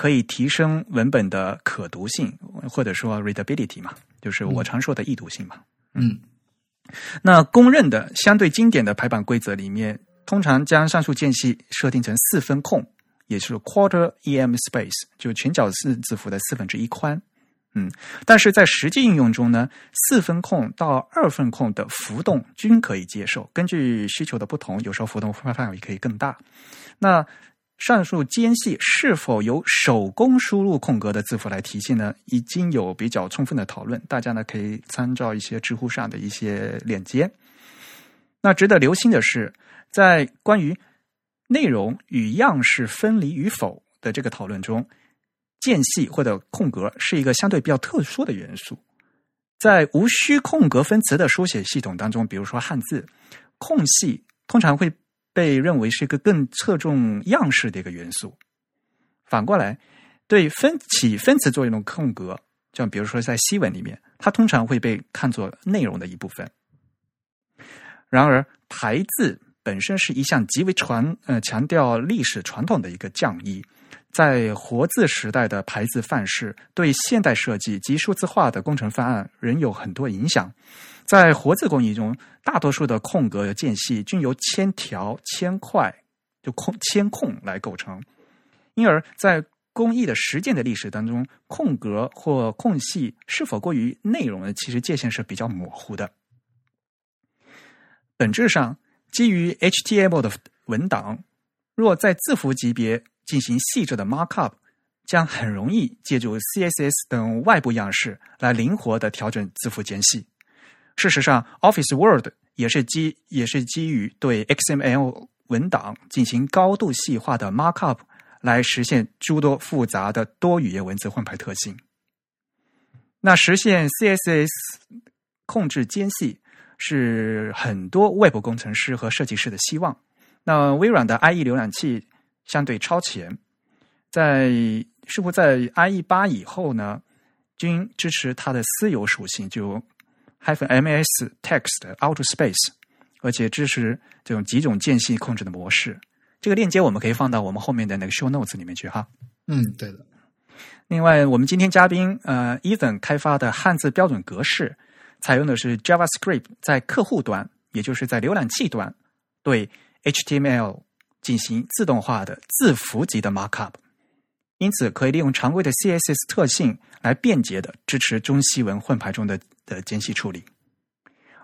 可以提升文本的可读性，或者说 readability 嘛，就是我常说的易读性嘛。
嗯
那公认的相对经典的排版规则里面，通常将上述间隙设定成四分空，也就是 quarter em space，就全角四字符的四分之一宽。嗯，但是在实际应用中呢，四分空到二分空的浮动均可以接受，根据需求的不同，有时候浮动范围可以更大。那上述间隙是否由手工输入空格的字符来体现呢？已经有比较充分的讨论，大家呢可以参照一些知乎上的一些链接。那值得留心的是，在关于内容与样式分离与否的这个讨论中，间隙或者空格是一个相对比较特殊的元素。在无需空格分词的书写系统当中，比如说汉字，空隙通常会被认为是一个更侧重样式的一个元素。反过来，对分起分词作用的空格，像比如说在西文里面，它通常会被看作内容的一部分。然而，排字本身是一项极为传呃强调历史传统的一个匠艺，在活字时代的排字范式对现代设计及数字化的工程方案仍有很多影响。在活字工艺中，大多数的空格间隙均由铅条、铅块就空铅空来构成，因而，在工艺的实践的历史当中，空格或空隙是否过于内容呢？其实界限是比较模糊的。本质上，基于 HTML 的文档，若在字符级别进行细致的 markup，将很容易借助 CSS 等外部样式来灵活的调整字符间隙。事实上，Office Word 也是基也是基于对 XML 文档进行高度细化的 markup。来实现诸多复杂的多语言文字换排特性。那实现 CSS 控制间隙是很多外部工程师和设计师的希望。那微软的 IE 浏览器相对超前，在似乎在 IE 八以后呢，均支持它的私有属性，就 -ms text outer space，而且支持这种几种间隙控制的模式。这个链接我们可以放到我们后面的那个 show notes 里面去哈。
嗯，对的。
另外，我们今天嘉宾呃，Ethan 开发的汉字标准格式采用的是 JavaScript，在客户端，也就是在浏览器端，对 HTML 进行自动化的字符级的 markup，因此可以利用常规的 CSS 特性来便捷的支持中西文混排中的的间隙处理。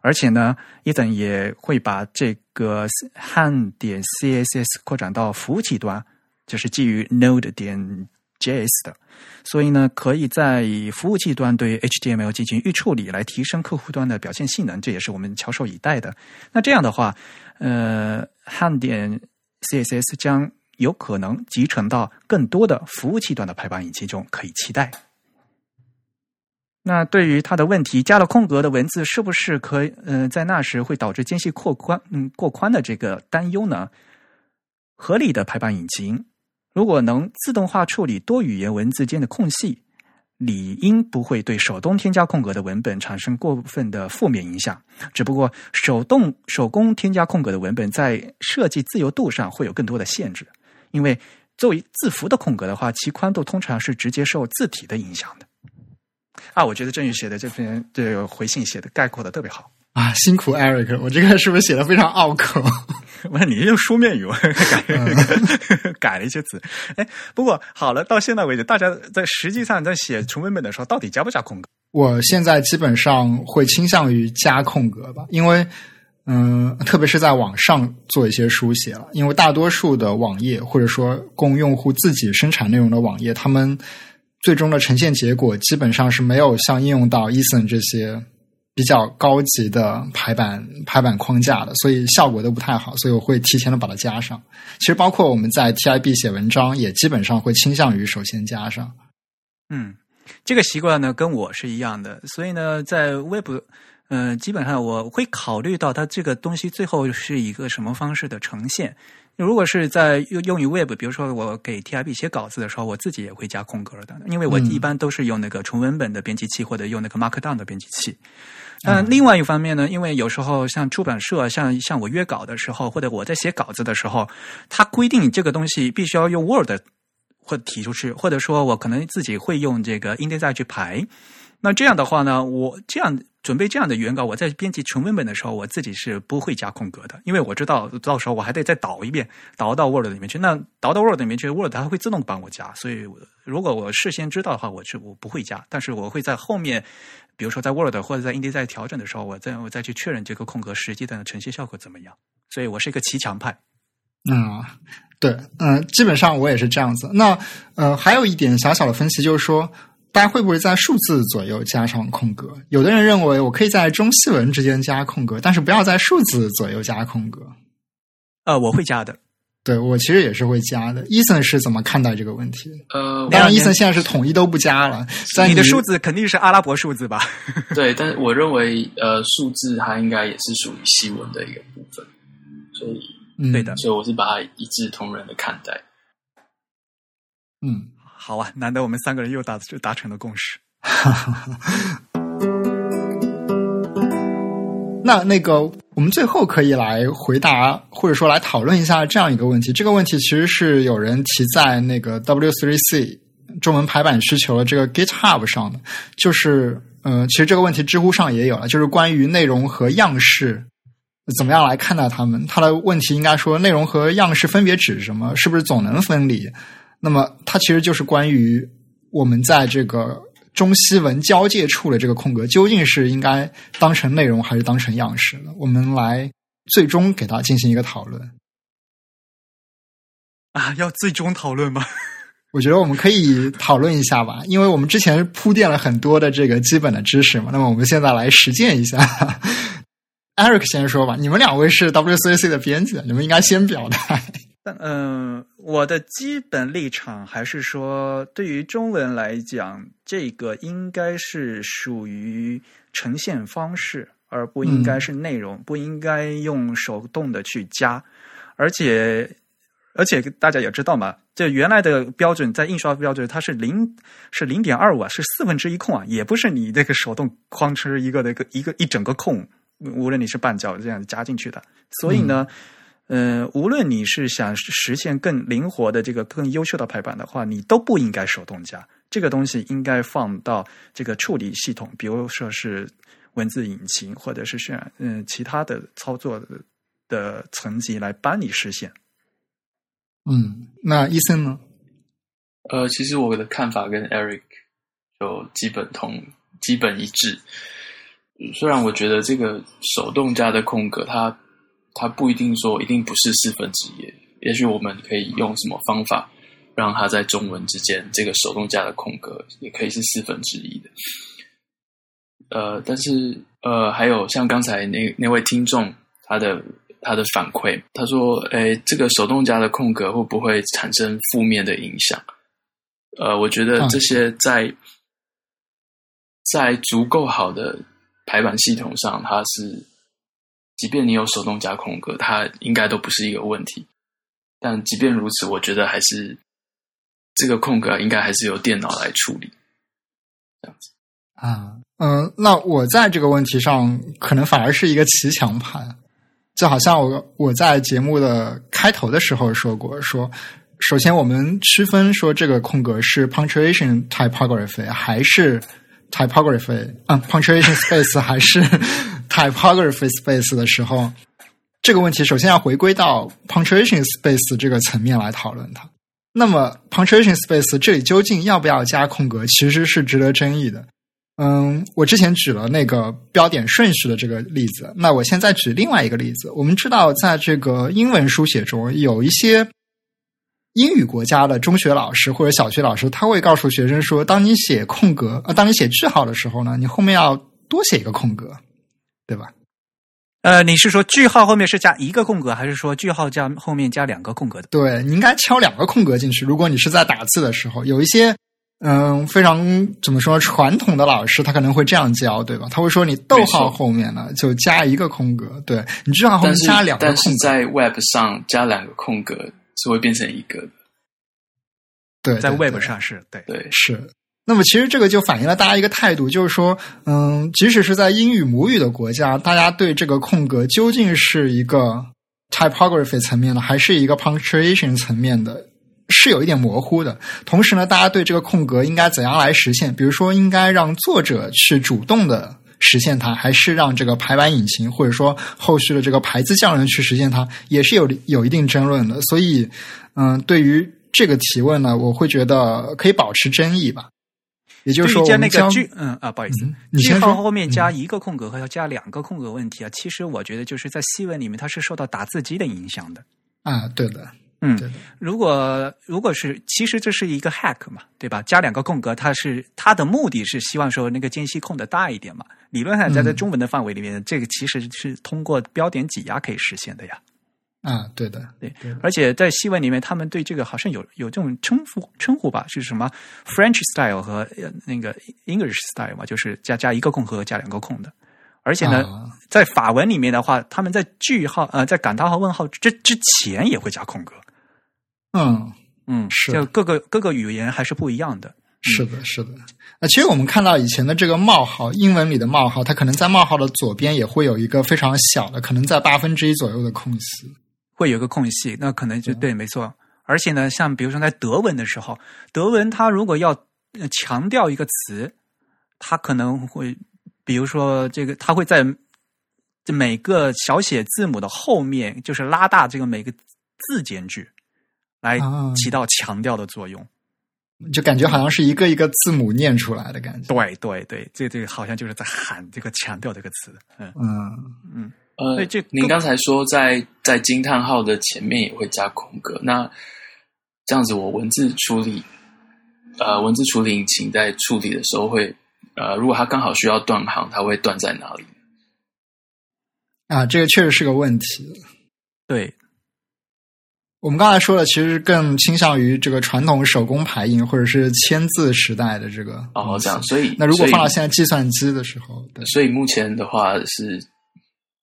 而且呢，伊登也会把这个汉点 CSS 扩展到服务器端，就是基于 Node 点 JS 的，所以呢，可以在服务器端对 HTML 进行预处理，来提升客户端的表现性能，这也是我们翘首以待的。那这样的话，呃，汉点 CSS 将有可能集成到更多的服务器端的排版引擎中，可以期待。那对于他的问题，加了空格的文字是不是可以？嗯，在那时会导致间隙扩宽，嗯，过宽的这个担忧呢？合理的排版引擎如果能自动化处理多语言文字间的空隙，理应不会对手动添加空格的文本产生过分的负面影响。只不过手动手工添加空格的文本在设计自由度上会有更多的限制，因为作为字符的空格的话，其宽度通常是直接受字体的影响的。啊，我觉得郑宇写的这篇这个回信写的概括的特别好
啊，辛苦 Eric，我这个是不是写的非常拗口？
不是，你用书面语改 改了一些词。哎，不过好了，到现在为止，大家在实际上在写纯文本的时候，到底加不加空格？
我现在基本上会倾向于加空格吧，因为嗯，特别是在网上做一些书写了，因为大多数的网页或者说供用户自己生产内容的网页，他们。最终的呈现结果基本上是没有像应用到 Eason 这些比较高级的排版排版框架的，所以效果都不太好。所以我会提前的把它加上。其实包括我们在 TIB 写文章，也基本上会倾向于首先加上。
嗯，这个习惯呢跟我是一样的。所以呢，在 Web，嗯，基本上我会考虑到它这个东西最后是一个什么方式的呈现。如果是在用用于 Web，比如说我给 TIB 写稿子的时候，我自己也会加空格的，因为我一般都是用那个纯文本的编辑器或者用那个 Markdown 的编辑器。那，另外一方面呢，因为有时候像出版社，像像我约稿的时候，或者我在写稿子的时候，它规定这个东西必须要用 Word 或提出去，或者说我可能自己会用这个 InDesign 去排。那这样的话呢，我这样。准备这样的原稿，我在编辑纯文本的时候，我自己是不会加空格的，因为我知道到时候我还得再导一遍，导到 Word 里面去。那导到 Word 里面去，Word 它会自动帮我加。所以如果我事先知道的话，我是我不会加。但是我会在后面，比如说在 Word 或者在 InDesign 调整的时候，我再我再去确认这个空格实际的呈现效果怎么样。所以我是一个骑墙派。
嗯，对，嗯，基本上我也是这样子。那呃，还有一点小小的分歧就是说。大家会不会在数字左右加上空格？有的人认为我可以在中西文之间加空格，但是不要在数字左右加空格。
呃，我会加的。
对我其实也是会加的。伊森是怎么看待这个问题？
呃，
当然，伊森现在是统一都不加了。
你的数字肯定是阿拉伯数字吧？
对，但是我认为，呃，数字它应该也是属于西文的一个部分，所以
对的，
所以我是把它一视同仁的看待。
嗯。
好啊，难得我们三个人又达达成了共识。
那那个，我们最后可以来回答，或者说来讨论一下这样一个问题。这个问题其实是有人提在那个 W3C 中文排版需求的这个 GitHub 上的，就是呃，其实这个问题知乎上也有了，就是关于内容和样式怎么样来看待它们。它的问题应该说，内容和样式分别指什么？是不是总能分离？那么它其实就是关于我们在这个。中西文交界处的这个空格究竟是应该当成内容还是当成样式呢？我们来最终给它进行一个讨论。
啊，要最终讨论吗？
我觉得我们可以讨论一下吧，因为我们之前铺垫了很多的这个基本的知识嘛。那么我们现在来实践一下。Eric 先说吧，你们两位是 WCC 的编辑，你们应该先表态。
嗯，我的基本立场还是说，对于中文来讲，这个应该是属于呈现方式，而不应该是内容，不应该用手动的去加。而且，而且大家也知道嘛，这原来的标准在印刷标准，它是零是零点二五啊，是四分之一空啊，也不是你这个手动哐哧一个那个一个一整个空，无论你是半角这样加进去的，所以呢。呃，无论你是想实现更灵活的这个更优秀的排版的话，你都不应该手动加这个东西，应该放到这个处理系统，比如说是文字引擎或者是选嗯其他的操作的层级来帮你实现。
嗯，那医生呢？
呃，其实我的看法跟 Eric 就基本同基本一致。虽然我觉得这个手动加的空格它。它不一定说一定不是四分之一，也许我们可以用什么方法让它在中文之间这个手动加的空格也可以是四分之一的。呃，但是呃，还有像刚才那那位听众他的他的反馈，他说：“哎，这个手动加的空格会不会产生负面的影响？”呃，我觉得这些在在足够好的排版系统上，它是。即便你有手动加空格，它应该都不是一个问题。但即便如此，我觉得还是这个空格应该还是由电脑来处理。这样子
啊，嗯，那我在这个问题上可能反而是一个骑墙派，就好像我我在节目的开头的时候说过，说首先我们区分说这个空格是 punctuation typography 还是 typography 啊 punctuation space 还是。Typography space 的时候，这个问题首先要回归到 punctuation space 这个层面来讨论它。那么 punctuation space 这里究竟要不要加空格，其实是值得争议的。嗯，我之前举了那个标点顺序的这个例子，那我现在举另外一个例子。我们知道，在这个英文书写中，有一些英语国家的中学老师或者小学老师，他会告诉学生说，当你写空格，呃，当你写句号的时候呢，你后面要多写一个空格。对吧？
呃，你是说句号后面是加一个空格，还是说句号加后面加两个空格的？
对，你应该敲两个空格进去。如果你是在打字的时候，有一些嗯非常怎么说传统的老师，他可能会这样教，对吧？他会说你逗号后面呢就加一个空格，对你句号后面加两个空格。
但是在 Web 上加两个空格是会变成一个。
对，
在 Web 上是对
对
是。那么，其实这个就反映了大家一个态度，就是说，嗯，即使是在英语母语的国家，大家对这个空格究竟是一个 typography 层面的，还是一个 punctuation 层面的，是有一点模糊的。同时呢，大家对这个空格应该怎样来实现，比如说，应该让作者去主动的实现它，还是让这个排版引擎或者说后续的这个排字匠人去实现它，也是有有一定争论的。所以，嗯，对于这个提问呢，我会觉得可以保持争议吧。也就是说，
加那个句，嗯啊，不好意思，句
号
后面加一个空格和要加两个空格问题啊，其实我觉得就是在西文里面它是受到打字机的影响的
啊，对的，
嗯，
对的。
如果如果是，其实这是一个 hack 嘛，对吧？加两个空格，它是它的目的是希望说那个间隙空的大一点嘛。理论上在在中文的范围里面，这个其实是通过标点挤压可以实现的呀。
啊，对的，
对，而且在西文里面，他们对这个好像有有这种称呼称呼吧，是什么 French style 和那个 English style 嘛，就是加加一个空和加两个空的。而且呢，在法文里面的话，他们在句号呃，在感叹号问号之之前也会加空格。
嗯
嗯，
是，
就各个各个语言还是不一样的。
是的，是的。那其实我们看到以前的这个冒号，英文里的冒号，它可能在冒号的左边也会有一个非常小的，可能在八分之一左右的空隙，
会有个空隙，那可能就对，没错。而且呢，像比如说在德文的时候，德文它如果要强调一个词，它可能会，比如说这个，它会在每个小写字母的后面，就是拉大这个每个字间距，来起到强调的作用。
就感觉好像是一个一个字母念出来的感觉。
对对对，这这个好像就是在喊这个强调这个词。
嗯嗯
嗯。呃，这您刚才说在在惊叹号的前面也会加空格，那这样子我文字处理，呃，文字处理引擎在处理的时候会，呃，如果它刚好需要断行，它会断在哪里？
啊，这个确实是个问题。
对。
我们刚才说的，其实更倾向于这个传统手工排印或者是签字时代的这个
哦，这样。所以，
那如果放到现在计算机的时候，
所以目前的话是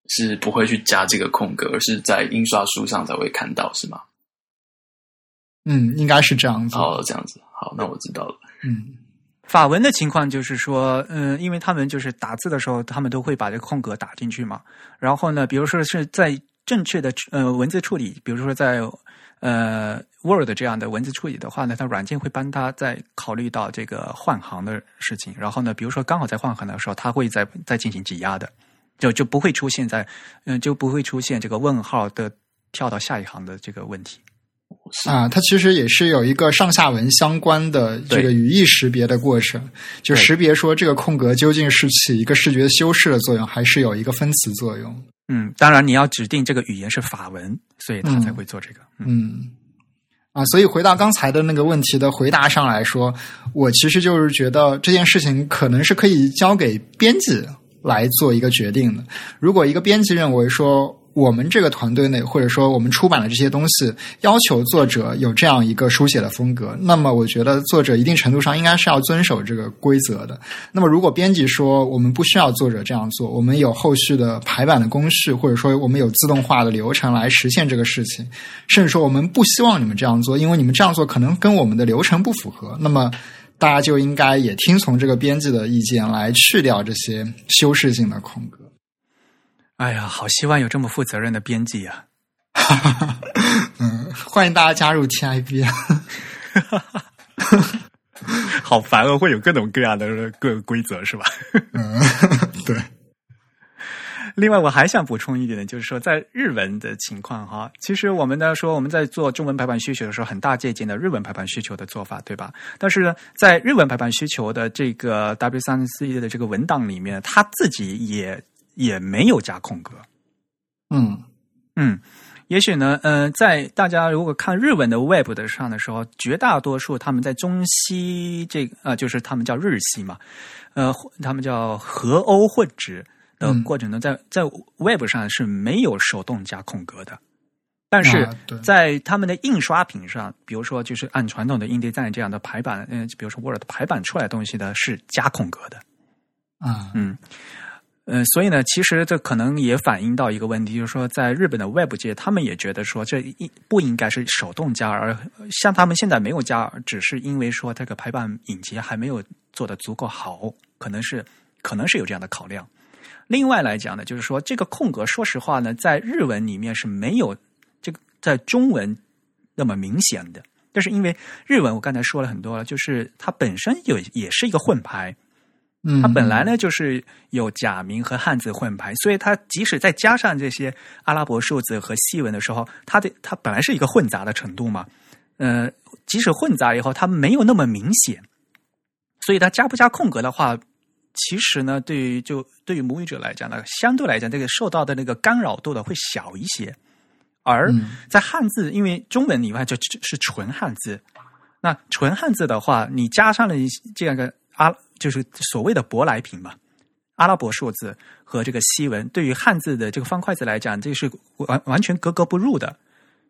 是不会去加这个空格，而是在印刷书上才会看到，是吗？
嗯，应该是这样子。
哦，这样子。好，那我知道了。
嗯，
法文的情况就是说，嗯，因为他们就是打字的时候，他们都会把这个空格打进去嘛。然后呢，比如说是在正确的呃文字处理，比如说在。呃，Word 这样的文字处理的话呢，它软件会帮他在考虑到这个换行的事情。然后呢，比如说刚好在换行的时候，它会在再进行挤压的，就就不会出现在嗯就不会出现这个问号的跳到下一行的这个问题。
啊，它其实也是有一个上下文相关的这个语义识别的过程，就识别说这个空格究竟是起一个视觉修饰的作用，还是有一个分词作用。
嗯，当然你要指定这个语言是法文，所以他才会做这个。
嗯，啊，所以回到刚才的那个问题的回答上来说，我其实就是觉得这件事情可能是可以交给编辑来做一个决定的。如果一个编辑认为说。我们这个团队内，或者说我们出版的这些东西，要求作者有这样一个书写的风格，那么我觉得作者一定程度上应该是要遵守这个规则的。那么如果编辑说我们不需要作者这样做，我们有后续的排版的工序，或者说我们有自动化的流程来实现这个事情，甚至说我们不希望你们这样做，因为你们这样做可能跟我们的流程不符合，那么大家就应该也听从这个编辑的意见来去掉这些修饰性的空格。
哎呀，好希望有这么负责任的编辑
啊！嗯，欢迎大家加入 TIB 啊！
好烦哦，会有各种各样的各规则是吧？
嗯，对。
另外，我还想补充一点呢，就是说，在日文的情况哈，其实我们呢说我们在做中文排版需求的时候，很大借鉴的日文排版需求的做法，对吧？但是呢在日文排版需求的这个 W 三 C 的这个文档里面，它自己也。也没有加空格，
嗯
嗯，也许呢，呃，在大家如果看日文的 Web 的上的时候，绝大多数他们在中西这个呃，就是他们叫日系嘛，呃，他们叫和欧混植的过程中，在在 Web 上是没有手动加空格的，但是在他们的印刷品上，比如说就是按传统的印地站这样的排版，嗯，比如说 Word 排版出来东西呢是加空格的，
啊，
嗯。嗯，所以呢，其实这可能也反映到一个问题，就是说，在日本的 Web 界，他们也觉得说，这应不应该是手动加，而像他们现在没有加，只是因为说这个排版引擎还没有做的足够好，可能是可能是有这样的考量。另外来讲呢，就是说这个空格，说实话呢，在日文里面是没有这个在中文那么明显的，但是因为日文我刚才说了很多了，就是它本身有也是一个混排。它本来呢就是有假名和汉字混排，所以它即使再加上这些阿拉伯数字和西文的时候，它的它本来是一个混杂的程度嘛。呃，即使混杂以后，它没有那么明显，所以它加不加空格的话，其实呢，对于就对于母语者来讲呢，相对来讲，这个受到的那个干扰度的会小一些。而在汉字，因为中文以外就是纯汉字，那纯汉字的话，你加上了这样个阿。就是所谓的舶来品嘛，阿拉伯数字和这个西文，对于汉字的这个方块字来讲，这是完完全格格不入的。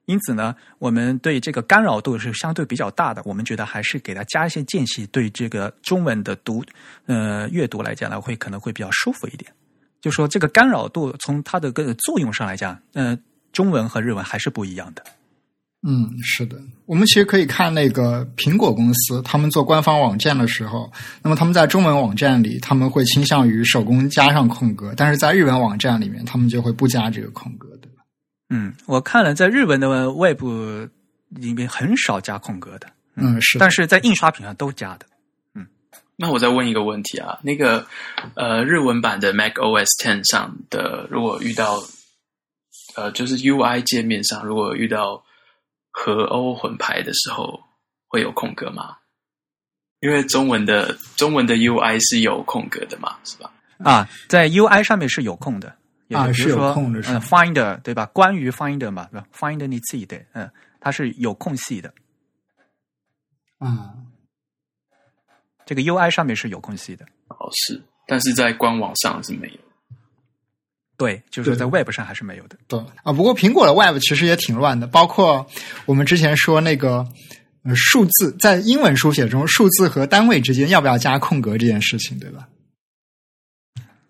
因此呢，我们对这个干扰度是相对比较大的。我们觉得还是给它加一些间隙，对这个中文的读呃阅读来讲呢，会可能会比较舒服一点。就说这个干扰度从它的个作用上来讲，呃，中文和日文还是不一样的。
嗯，是的，我们其实可以看那个苹果公司，他们做官方网站的时候，那么他们在中文网站里，他们会倾向于手工加上空格，但是在日文网站里面，他们就会不加这个空格，的？
嗯，我看了在日文的外部里面很少加空格的，
嗯，是，
但是在印刷品上都加的。
嗯那我再问一个问题啊，那个呃，日文版的 Mac OS Ten 上的，如果遇到呃，就是 UI 界面上，如果遇到和欧混排的时候，会有空格吗？因为中文的中文的 UI 是有空格的嘛，是吧？
啊，在 UI 上面是有空的，也
啊是有
比如说
空的是
嗯，Finder 对吧？关于 Finder 嘛，对吧？Finder 你自己的，嗯，它是有空隙的，
啊，
这个 UI 上面是有空隙的，
哦，是，但是在官网上是没有。
对，就是
对
在 Web 上还是没有的。
对啊，不过苹果的 Web 其实也挺乱的，包括我们之前说那个呃数字在英文书写中，数字和单位之间要不要加空格这件事情，对吧？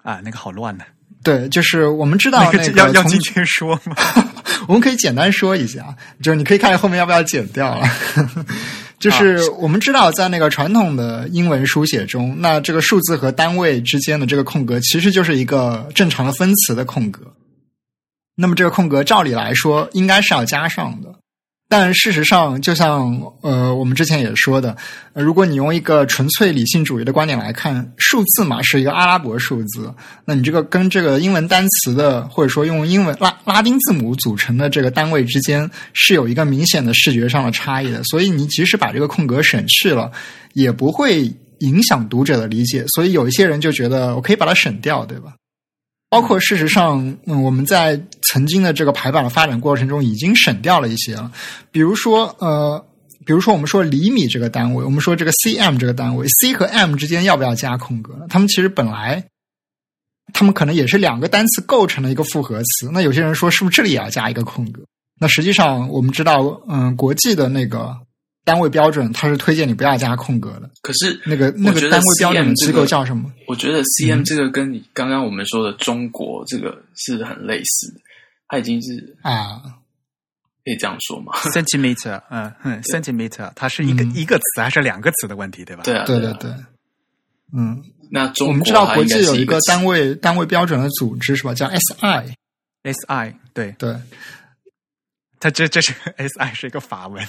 啊，那个好乱呢、
对，就是我们知道
那
那
个要要
从
今天说吗？
我们可以简单说一下，就是你可以看后面要不要剪掉了。就是我们知道，在那个传统的英文书写中，那这个数字和单位之间的这个空格，其实就是一个正常的分词的空格。那么这个空格，照理来说应该是要加上的。但事实上，就像呃我们之前也说的，呃如果你用一个纯粹理性主义的观点来看，数字嘛是一个阿拉伯数字，那你这个跟这个英文单词的，或者说用英文拉拉丁字母组成的这个单位之间是有一个明显的视觉上的差异的，所以你即使把这个空格省去了，也不会影响读者的理解。所以有一些人就觉得我可以把它省掉，对吧？包括事实上，嗯，我们在曾经的这个排版的发展过程中已经省掉了一些了，比如说呃。比如说，我们说厘米这个单位，我们说这个 cm 这个单位，c 和 m 之间要不要加空格呢？他们其实本来，他们可能也是两个单词构成的一个复合词。那有些人说，是不是这里也要加一个空格？那实际上，我们知道，嗯，国际的那个单位标准，它是推荐你不要加空格的。
可是
那个那个单位标准的机
这个
构叫什么？
我觉得 CM 这个跟你刚刚我们说的中国这个是很类似的，它已经是
啊，
可以这样说吗
？centimeter，嗯嗯，centimeter，它是一个、
嗯
一个词还是两个词的问题，对吧？
对啊，
对
对啊。
对对，嗯，
那中
我们知道国际有一
个
单位单位标准的组织是吧？叫
SI，，SI，对，
对
它这这是 SI 是一个法文，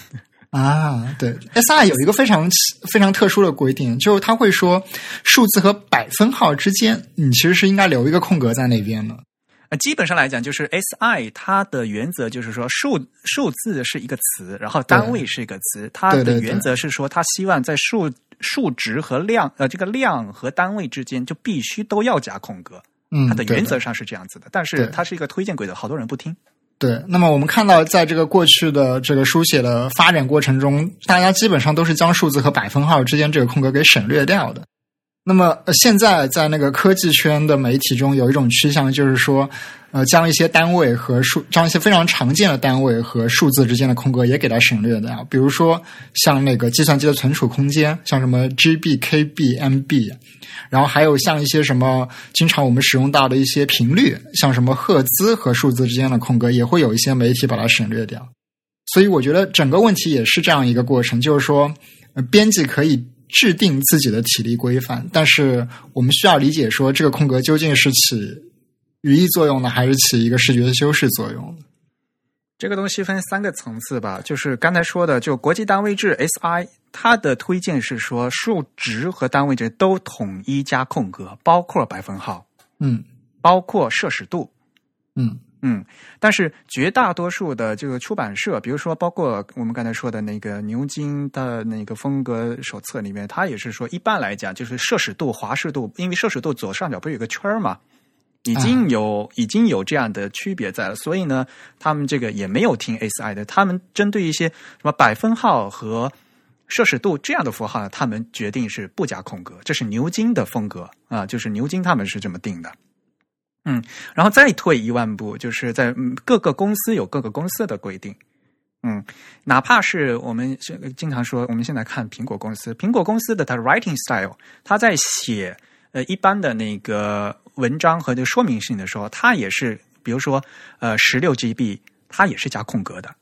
啊，对，SI 有一个非常非常特殊的规定，就是他会说数字和百分号之间，你其实是应该留一个空格在那边的。
呃，基本上来讲，就是 SI 它的原则就是说数数字是一个词，然后单位是一个词。它的原则是说，它希望在数数值和量呃这个量和单位之间就必须都要加空格。
嗯，
它的原则上是这样子的，但是它是一个推荐规则，好多人不听。
对，那么我们看到，在这个过去的这个书写的发展过程中，大家基本上都是将数字和百分号之间这个空格给省略掉的。那么、现在在那个科技圈的媒体中，有一种趋向，就是说，呃，将一些单位和数，将一些非常常见的单位和数字之间的空格也给它省略掉。比如说，像那个计算机的存储空间，像什么 GB、KB、MB，然后还有像一些什么经常我们使用到的一些频率，像什么赫兹和数字之间的空格，也会有一些媒体把它省略掉。所以我觉得整个问题也是这样一个过程，就是说，编辑可以制定自己的体力规范，但是我们需要理解说，这个空格究竟是起语义作用呢，还是起一个视觉修饰作用？
这个东西分三个层次吧，就是刚才说的，就国际单位制 SI，它的推荐是说数值和单位制都统一加空格，包括百分号，
嗯
包括摄氏度。
嗯
嗯，但是绝大多数的这个出版社，比如说包括我们刚才说的那个牛津的那个风格手册里面，它也是说，一般来讲就是摄氏度、华氏度，因为摄氏度左上角不是有个圈儿嘛，已经有、已经有这样的区别在了，所以呢，他们这个也没有听 SI 的，他们针对一些什么百分号和摄氏度这样的符号呢，他们决定是不加空格，这是牛津的风格啊，就是牛津他们是这么定的。嗯，然后再退一万步，就是在嗯各个公司有各个公司的规定。嗯，哪怕是我们是经常说，我们现在看苹果公司，苹果公司的它的 writing style，它在写呃一般的那个文章和这个说明性的时候，它也是，比如说呃十六 GB，它也是加空格的。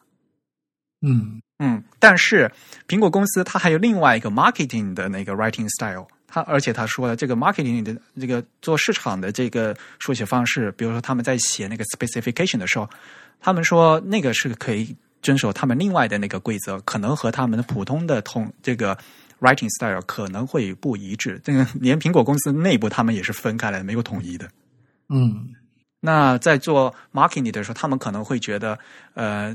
嗯
嗯，但是苹果公司它还有另外一个 marketing 的那个 writing style，它而且他说了，这个 marketing 的这个做市场的这个书写方式，比如说他们在写那个 specification 的时候，他们说那个是可以遵守他们另外的那个规则，可能和他们的普通的通这个 writing style 可能会不一致。这个连苹果公司内部他们也是分开来的，没有统一的。
嗯
那在做 marketing 的时候，他们可能会觉得，呃，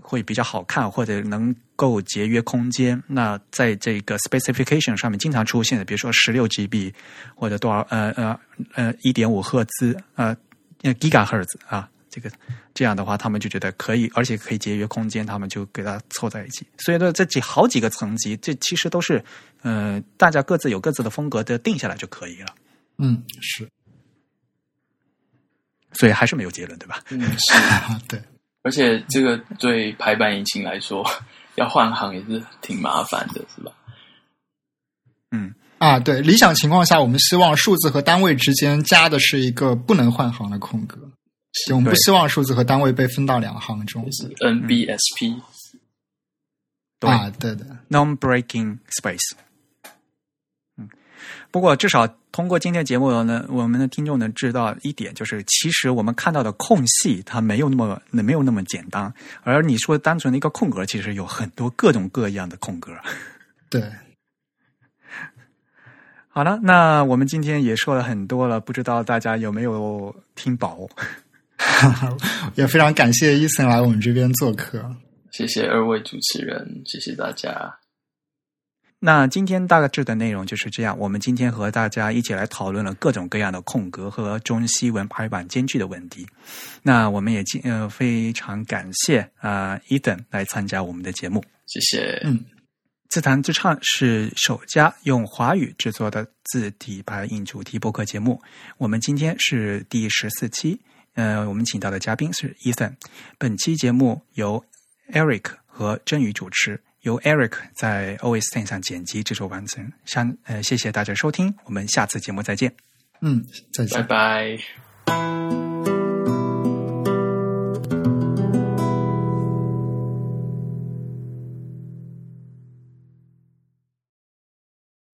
会比较好看，或者能够节约空间。那在这个 specification 上面经常出现的，比如说十六 GB 或者多少呃呃呃一点五赫兹呃 gigahertz 啊，这个这样的话，他们就觉得可以，而且可以节约空间，他们就给它凑在一起。所以说，这几好几个层级，这其实都是呃大家各自有各自的风格的定下来就可以了。
嗯，是
所以还是没有结论，对吧？
嗯，是。
啊，对，
而且这个对排版引擎来说，要换行也是挺麻烦的，是吧？
嗯。
啊，对，理想情况下，我们希望数字和单位之间加的是一个不能换行的空格，就我们不希望数字和单位被分到两行中。
是 NBSP，
对
啊，对的
，non-breaking space。嗯，不过至少通过今天节目呢，我们的听众能知道一点，就是其实我们看到的空隙它没有那么没有那么简单，而你说单纯的一个空格，其实有很多各种各样的空格。
对，
好了，那我们今天也说了很多了，不知道大家有没有听饱？
也非常感谢伊森来我们这边做客。
谢谢二位主持人，谢谢大家。
那今天大致的内容就是这样。我们今天和大家一起来讨论了各种各样的空格和中西文排版间距的问题。那我们也尽呃非常感谢啊、呃、Ethan 来参加我们的节目。
谢谢。
嗯，
自弹自唱是首家用华语制作的字体排印主题播客节目。我们今天是第十四期，呃，我们请到的嘉宾是 Ethan。本期节目由 Eric 和真宇主持。由 Eric 在 OS Ten 上剪辑制作完成。相呃，谢谢大家收听，我们下次节目再见。
嗯，再见
拜。拜。